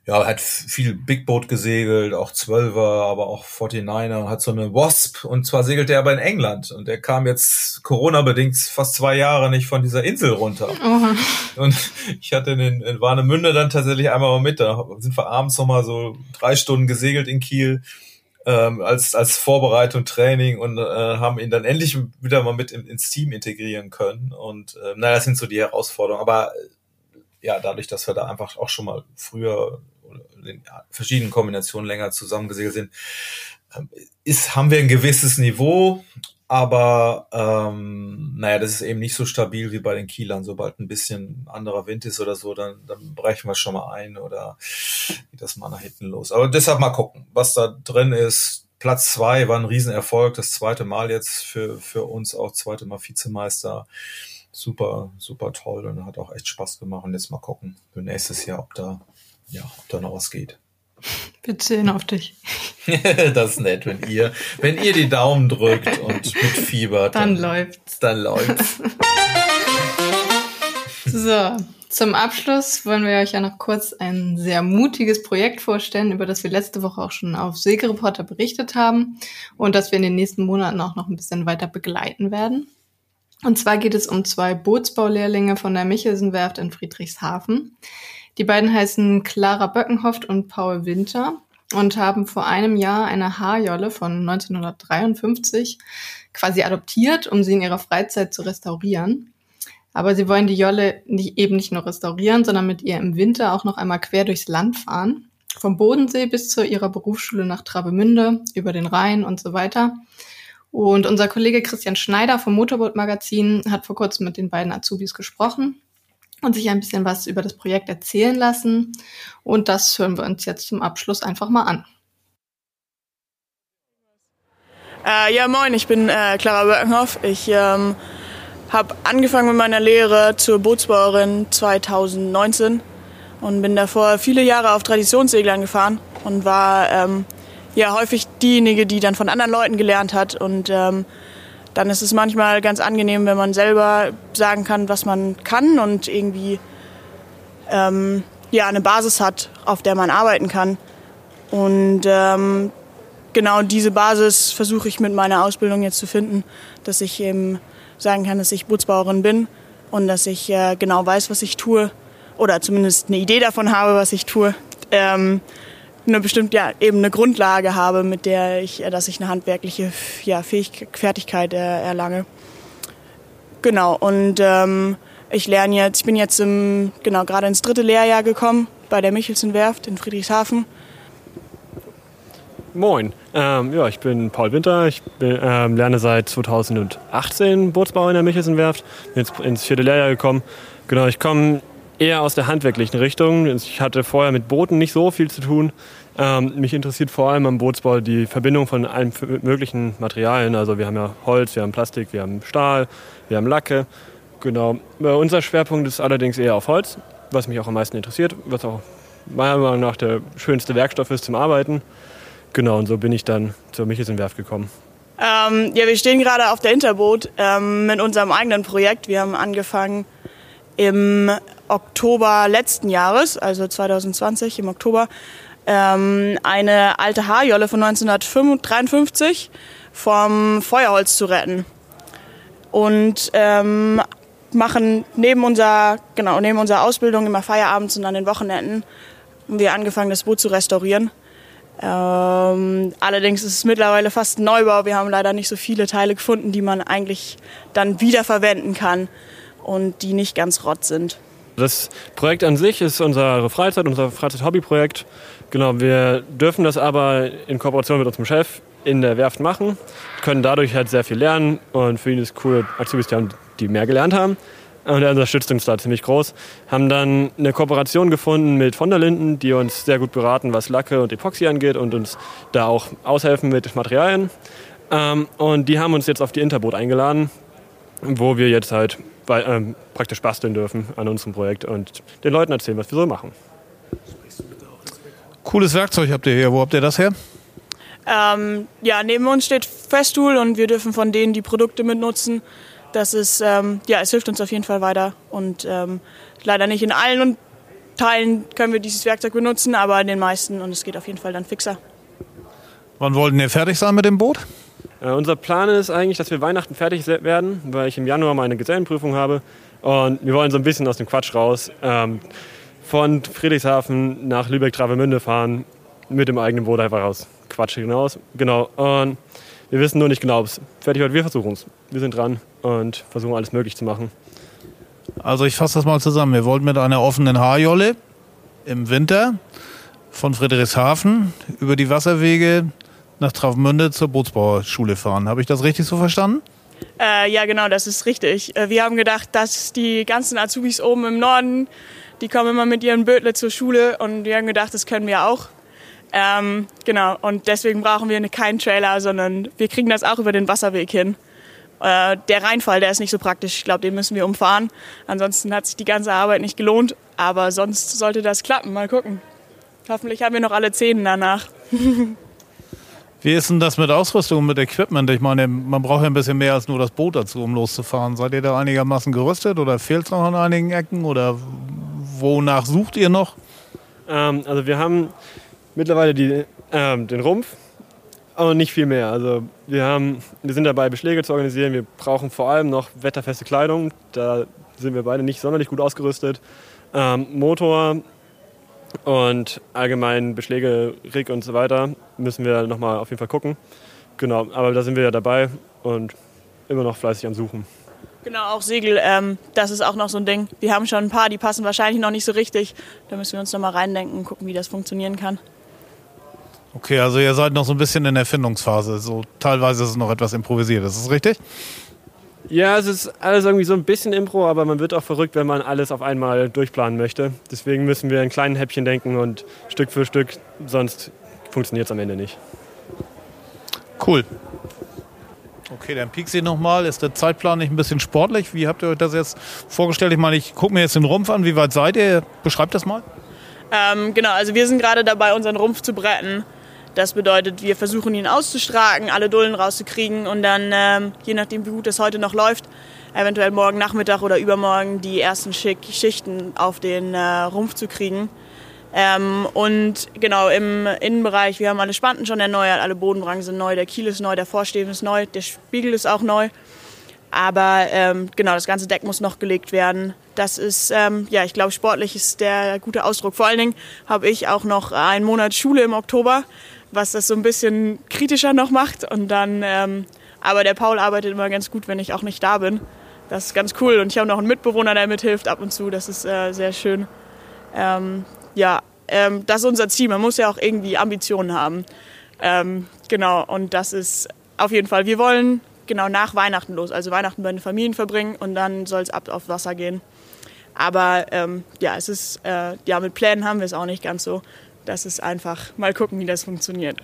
ja, hat viel Big Boat gesegelt, auch Zwölfer, aber auch 49er, hat so eine Wasp und zwar segelt er aber in England und er kam jetzt Corona-bedingt fast zwei Jahre nicht von dieser Insel runter. Oh. Und ich hatte in, in Warnemünde dann tatsächlich einmal mal mit, da sind wir abends nochmal so drei Stunden gesegelt in Kiel ähm, als, als Vorbereitung, Training und äh, haben ihn dann endlich wieder mal mit in, ins Team integrieren können. Und äh, naja, das sind so die Herausforderungen. Aber äh, ja, dadurch, dass wir da einfach auch schon mal früher in verschiedenen Kombinationen länger zusammengesegelt sind, ähm, ist, haben wir ein gewisses Niveau aber ähm, naja, das ist eben nicht so stabil wie bei den Kielern. Sobald ein bisschen anderer Wind ist oder so, dann, dann brechen wir schon mal ein oder geht das mal nach hinten los. Aber deshalb mal gucken, was da drin ist. Platz zwei war ein Riesenerfolg, das zweite Mal jetzt für, für uns auch, zweite Mal Vizemeister. Super, super toll und hat auch echt Spaß gemacht. Und jetzt mal gucken für nächstes Jahr, ob da, ja, ob da noch was geht. Wir zählen auf dich. das ist nett, wenn ihr, wenn ihr die Daumen drückt und mitfiebert. Dann, dann läuft's. Dann läuft's. so, zum Abschluss wollen wir euch ja noch kurz ein sehr mutiges Projekt vorstellen, über das wir letzte Woche auch schon auf Segelreporter berichtet haben und das wir in den nächsten Monaten auch noch ein bisschen weiter begleiten werden. Und zwar geht es um zwei Bootsbaulehrlinge von der Michelsenwerft in Friedrichshafen. Die beiden heißen Clara Böckenhoft und Paul Winter und haben vor einem Jahr eine Haarjolle von 1953 quasi adoptiert, um sie in ihrer Freizeit zu restaurieren. Aber sie wollen die Jolle nicht, eben nicht nur restaurieren, sondern mit ihr im Winter auch noch einmal quer durchs Land fahren. Vom Bodensee bis zu ihrer Berufsschule nach Travemünde, über den Rhein und so weiter. Und unser Kollege Christian Schneider vom Motorboot Magazin hat vor kurzem mit den beiden Azubis gesprochen und sich ein bisschen was über das Projekt erzählen lassen. Und das hören wir uns jetzt zum Abschluss einfach mal an. Äh, ja, moin, ich bin äh, Clara Birkenhoff. Ich ähm, habe angefangen mit meiner Lehre zur Bootsbauerin 2019 und bin davor viele Jahre auf Traditionsseglern gefahren und war ähm, ja häufig diejenige, die dann von anderen Leuten gelernt hat und ähm, dann ist es manchmal ganz angenehm, wenn man selber sagen kann, was man kann und irgendwie ähm, ja, eine Basis hat, auf der man arbeiten kann. Und ähm, genau diese Basis versuche ich mit meiner Ausbildung jetzt zu finden, dass ich eben sagen kann, dass ich Bootsbauerin bin und dass ich äh, genau weiß, was ich tue oder zumindest eine Idee davon habe, was ich tue. Ähm, eine bestimmte, ja, eben eine Grundlage habe, mit der ich, äh, dass ich eine handwerkliche ja, Fähigkeit, Fertigkeit äh, erlange. Genau, und ähm, ich lerne jetzt, ich bin jetzt im, genau, gerade ins dritte Lehrjahr gekommen bei der Michelsen Werft in Friedrichshafen. Moin, ähm, ja, ich bin Paul Winter, ich bin, ähm, lerne seit 2018 Bootsbau in der Michelsen Werft, bin jetzt ins vierte Lehrjahr gekommen. Genau, ich komme eher aus der handwerklichen Richtung. Ich hatte vorher mit Booten nicht so viel zu tun. Ähm, mich interessiert vor allem am Bootsbau die Verbindung von allen möglichen Materialien. Also wir haben ja Holz, wir haben Plastik, wir haben Stahl, wir haben Lacke. Genau. Unser Schwerpunkt ist allerdings eher auf Holz, was mich auch am meisten interessiert, was auch meiner Meinung nach der schönste Werkstoff ist zum Arbeiten. Genau, und so bin ich dann zur Michelsen-Werft gekommen. Ähm, ja, wir stehen gerade auf der Interboot ähm, mit unserem eigenen Projekt. Wir haben angefangen im Oktober letzten Jahres, also 2020 im Oktober, ähm, eine alte Haarjolle von 1953 vom Feuerholz zu retten. Und ähm, machen neben unserer, genau, neben unserer Ausbildung immer Feierabends und an den Wochenenden haben wir angefangen, das Boot zu restaurieren. Ähm, allerdings ist es mittlerweile fast ein Neubau. Wir haben leider nicht so viele Teile gefunden, die man eigentlich dann wiederverwenden kann und die nicht ganz rott sind. Das Projekt an sich ist unsere Freizeit, unser Freizeit-Hobby-Projekt. Genau, wir dürfen das aber in Kooperation mit unserem Chef in der Werft machen, können dadurch halt sehr viel lernen und für ihn ist es cool, Azubis, die, haben, die mehr gelernt haben. Und er unterstützt uns da ziemlich groß. Haben dann eine Kooperation gefunden mit von der Linden, die uns sehr gut beraten, was Lacke und Epoxy angeht und uns da auch aushelfen mit Materialien. Ähm, und die haben uns jetzt auf die Interboot eingeladen, wo wir jetzt halt bei, ähm, praktisch basteln dürfen an unserem Projekt und den Leuten erzählen, was wir so machen. Cooles Werkzeug habt ihr hier. Wo habt ihr das her? Ähm, ja, neben uns steht Festool und wir dürfen von denen die Produkte mitnutzen. Das ist, ähm, ja, es hilft uns auf jeden Fall weiter und ähm, leider nicht in allen Teilen können wir dieses Werkzeug benutzen, aber in den meisten und es geht auf jeden Fall dann fixer. Wann wollten ihr fertig sein mit dem Boot? Äh, unser Plan ist eigentlich, dass wir Weihnachten fertig werden, weil ich im Januar meine Gesellenprüfung habe und wir wollen so ein bisschen aus dem Quatsch raus. Ähm, von Friedrichshafen nach Lübeck-Travemünde fahren, mit dem eigenen Boot einfach raus. Quatsch hinaus. Genau. Und wir wissen nur nicht genau, ob es fertig wird. Wir versuchen es. Wir sind dran und versuchen alles möglich zu machen. Also ich fasse das mal zusammen. Wir wollten mit einer offenen Haarjolle im Winter von Friedrichshafen über die Wasserwege nach Travemünde zur Bootsbauerschule fahren. Habe ich das richtig so verstanden? Äh, ja, genau, das ist richtig. Äh, wir haben gedacht, dass die ganzen Azubis oben im Norden die kommen immer mit ihren Bötle zur Schule und wir haben gedacht, das können wir auch. Ähm, genau, und deswegen brauchen wir keinen Trailer, sondern wir kriegen das auch über den Wasserweg hin. Äh, der Rheinfall, der ist nicht so praktisch. Ich glaube, den müssen wir umfahren. Ansonsten hat sich die ganze Arbeit nicht gelohnt. Aber sonst sollte das klappen. Mal gucken. Hoffentlich haben wir noch alle Zähne danach. Wie ist denn das mit Ausrüstung, mit Equipment? Ich meine, man braucht ja ein bisschen mehr als nur das Boot dazu, um loszufahren. Seid ihr da einigermaßen gerüstet oder fehlt es noch an einigen Ecken oder wonach sucht ihr noch? Ähm, also wir haben mittlerweile die, ähm, den Rumpf und nicht viel mehr. Also wir, haben, wir sind dabei, Beschläge zu organisieren. Wir brauchen vor allem noch wetterfeste Kleidung. Da sind wir beide nicht sonderlich gut ausgerüstet. Ähm, Motor und allgemein Beschläge, Rig und so weiter müssen wir nochmal auf jeden Fall gucken. Genau, aber da sind wir ja dabei und immer noch fleißig am Suchen. Genau, auch Segel, ähm, das ist auch noch so ein Ding. Wir haben schon ein paar, die passen wahrscheinlich noch nicht so richtig. Da müssen wir uns noch mal reindenken und gucken, wie das funktionieren kann. Okay, also ihr seid noch so ein bisschen in der Erfindungsphase. So teilweise ist es noch etwas improvisiert. Ist das richtig? Ja, es ist alles irgendwie so ein bisschen Impro, aber man wird auch verrückt, wenn man alles auf einmal durchplanen möchte. Deswegen müssen wir in kleinen Häppchen denken und Stück für Stück, sonst funktioniert es am Ende nicht. Cool. Okay, dann piek Sie nochmal. Ist der Zeitplan nicht ein bisschen sportlich? Wie habt ihr euch das jetzt vorgestellt? Ich meine, ich gucke mir jetzt den Rumpf an. Wie weit seid ihr? Beschreibt das mal. Ähm, genau, also wir sind gerade dabei, unseren Rumpf zu bretten. Das bedeutet, wir versuchen ihn auszustragen, alle Dullen rauszukriegen und dann, ähm, je nachdem wie gut es heute noch läuft, eventuell morgen Nachmittag oder übermorgen die ersten Schichten auf den äh, Rumpf zu kriegen. Ähm, und genau, im Innenbereich, wir haben alle Spanten schon erneuert, alle Bodenbranchen sind neu, der Kiel ist neu, der Vorsteven ist neu, der Spiegel ist auch neu. Aber ähm, genau, das ganze Deck muss noch gelegt werden. Das ist, ähm, ja, ich glaube, sportlich ist der gute Ausdruck. Vor allen Dingen habe ich auch noch einen Monat Schule im Oktober, was das so ein bisschen kritischer noch macht. Und dann, ähm, aber der Paul arbeitet immer ganz gut, wenn ich auch nicht da bin. Das ist ganz cool. Und ich habe noch einen Mitbewohner, der mithilft ab und zu. Das ist äh, sehr schön. Ähm, ja, ähm, das ist unser Ziel. Man muss ja auch irgendwie Ambitionen haben. Ähm, genau, und das ist auf jeden Fall. Wir wollen genau nach Weihnachten los. Also Weihnachten bei den Familien verbringen und dann soll es ab auf Wasser gehen. Aber ähm, ja, es ist, äh, ja, mit Plänen haben wir es auch nicht ganz so. Das ist einfach mal gucken, wie das funktioniert.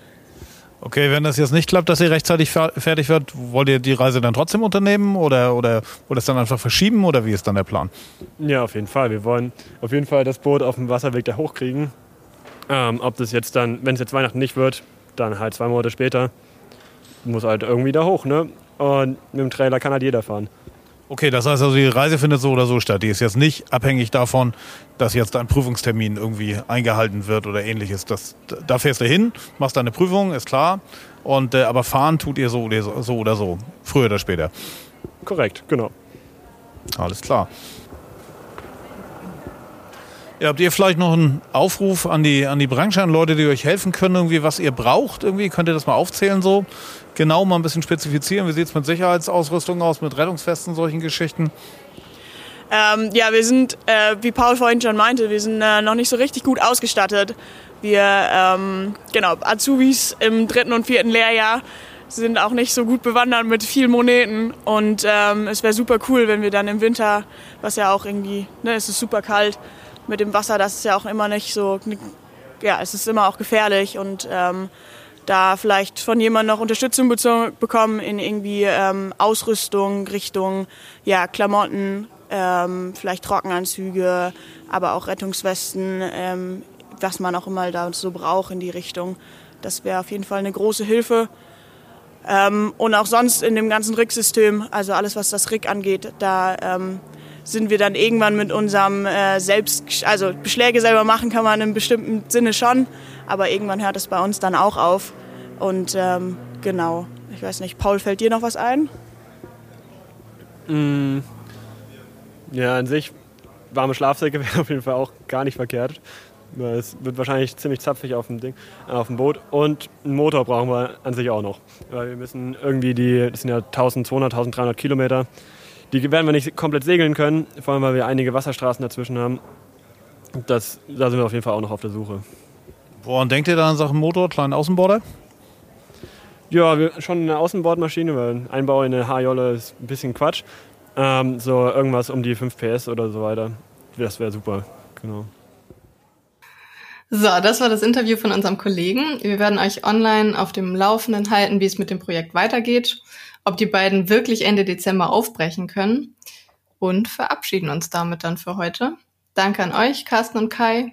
Okay, wenn das jetzt nicht klappt, dass ihr rechtzeitig fertig wird, wollt ihr die Reise dann trotzdem unternehmen oder, oder wollt ihr es dann einfach verschieben oder wie ist dann der Plan? Ja, auf jeden Fall. Wir wollen auf jeden Fall das Boot auf dem Wasserweg da hochkriegen. Ähm, ob das jetzt dann, wenn es jetzt Weihnachten nicht wird, dann halt zwei Monate später, muss halt irgendwie da hoch, ne? Und mit dem Trailer kann halt jeder fahren. Okay, das heißt also, die Reise findet so oder so statt. Die ist jetzt nicht abhängig davon, dass jetzt ein Prüfungstermin irgendwie eingehalten wird oder ähnliches. Das, da fährst du hin, machst deine Prüfung, ist klar. Und, äh, aber fahren tut ihr so oder so, so oder so. Früher oder später. Korrekt, genau. Alles klar. Ja, habt ihr vielleicht noch einen Aufruf an die, an die Branche, an Leute, die euch helfen können, irgendwie, was ihr braucht? Irgendwie könnt ihr das mal aufzählen so? Genau mal ein bisschen spezifizieren? Wie sieht es mit Sicherheitsausrüstung aus, mit Rettungsfesten, solchen Geschichten? Ähm, ja, wir sind, äh, wie Paul vorhin schon meinte, wir sind äh, noch nicht so richtig gut ausgestattet. Wir, ähm, genau, Azubis im dritten und vierten Lehrjahr sind auch nicht so gut bewandert mit vielen Moneten. Und ähm, es wäre super cool, wenn wir dann im Winter, was ja auch irgendwie, ne, es ist super kalt mit dem Wasser, das ist ja auch immer nicht so, ja, es ist immer auch gefährlich und ähm, da vielleicht von jemandem noch Unterstützung bekommen in irgendwie ähm, Ausrüstung, Richtung ja, Klamotten, ähm, vielleicht Trockenanzüge, aber auch Rettungswesten, ähm, was man auch immer da so braucht in die Richtung. Das wäre auf jeden Fall eine große Hilfe. Ähm, und auch sonst in dem ganzen RIG-System, also alles, was das RIG angeht, da ähm, sind wir dann irgendwann mit unserem äh, Selbst, also Beschläge selber machen kann man im bestimmten Sinne schon, aber irgendwann hört es bei uns dann auch auf. Und ähm, genau, ich weiß nicht, Paul, fällt dir noch was ein? Mm, ja, an sich, warme Schlafsäcke wäre auf jeden Fall auch gar nicht verkehrt. Es wird wahrscheinlich ziemlich zapfig auf dem Ding, äh, auf dem Boot. Und einen Motor brauchen wir an sich auch noch. Weil wir müssen irgendwie die, das sind ja 1200, 1300 Kilometer. Die werden wir nicht komplett segeln können, vor allem weil wir einige Wasserstraßen dazwischen haben. Das, da sind wir auf jeden Fall auch noch auf der Suche. Woran denkt ihr da in Sachen Motor, kleinen Außenborder? Ja, wir, schon eine Außenbordmaschine, weil ein Einbau in eine H-Jolle ist ein bisschen Quatsch. Ähm, so irgendwas um die 5 PS oder so weiter. Das wäre super, genau. So, das war das Interview von unserem Kollegen. Wir werden euch online auf dem Laufenden halten, wie es mit dem Projekt weitergeht, ob die beiden wirklich Ende Dezember aufbrechen können und verabschieden uns damit dann für heute. Danke an euch, Carsten und Kai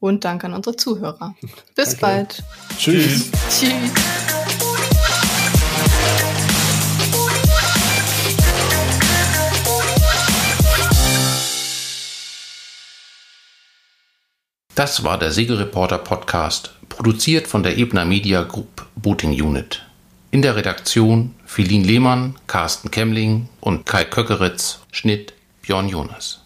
und danke an unsere Zuhörer. Bis danke. bald. Tschüss. Tschüss. Das war der Segelreporter Podcast, produziert von der Ebner Media Group Booting Unit. In der Redaktion Philin Lehmann, Carsten Kemmling und Kai Köckeritz, Schnitt Björn Jonas.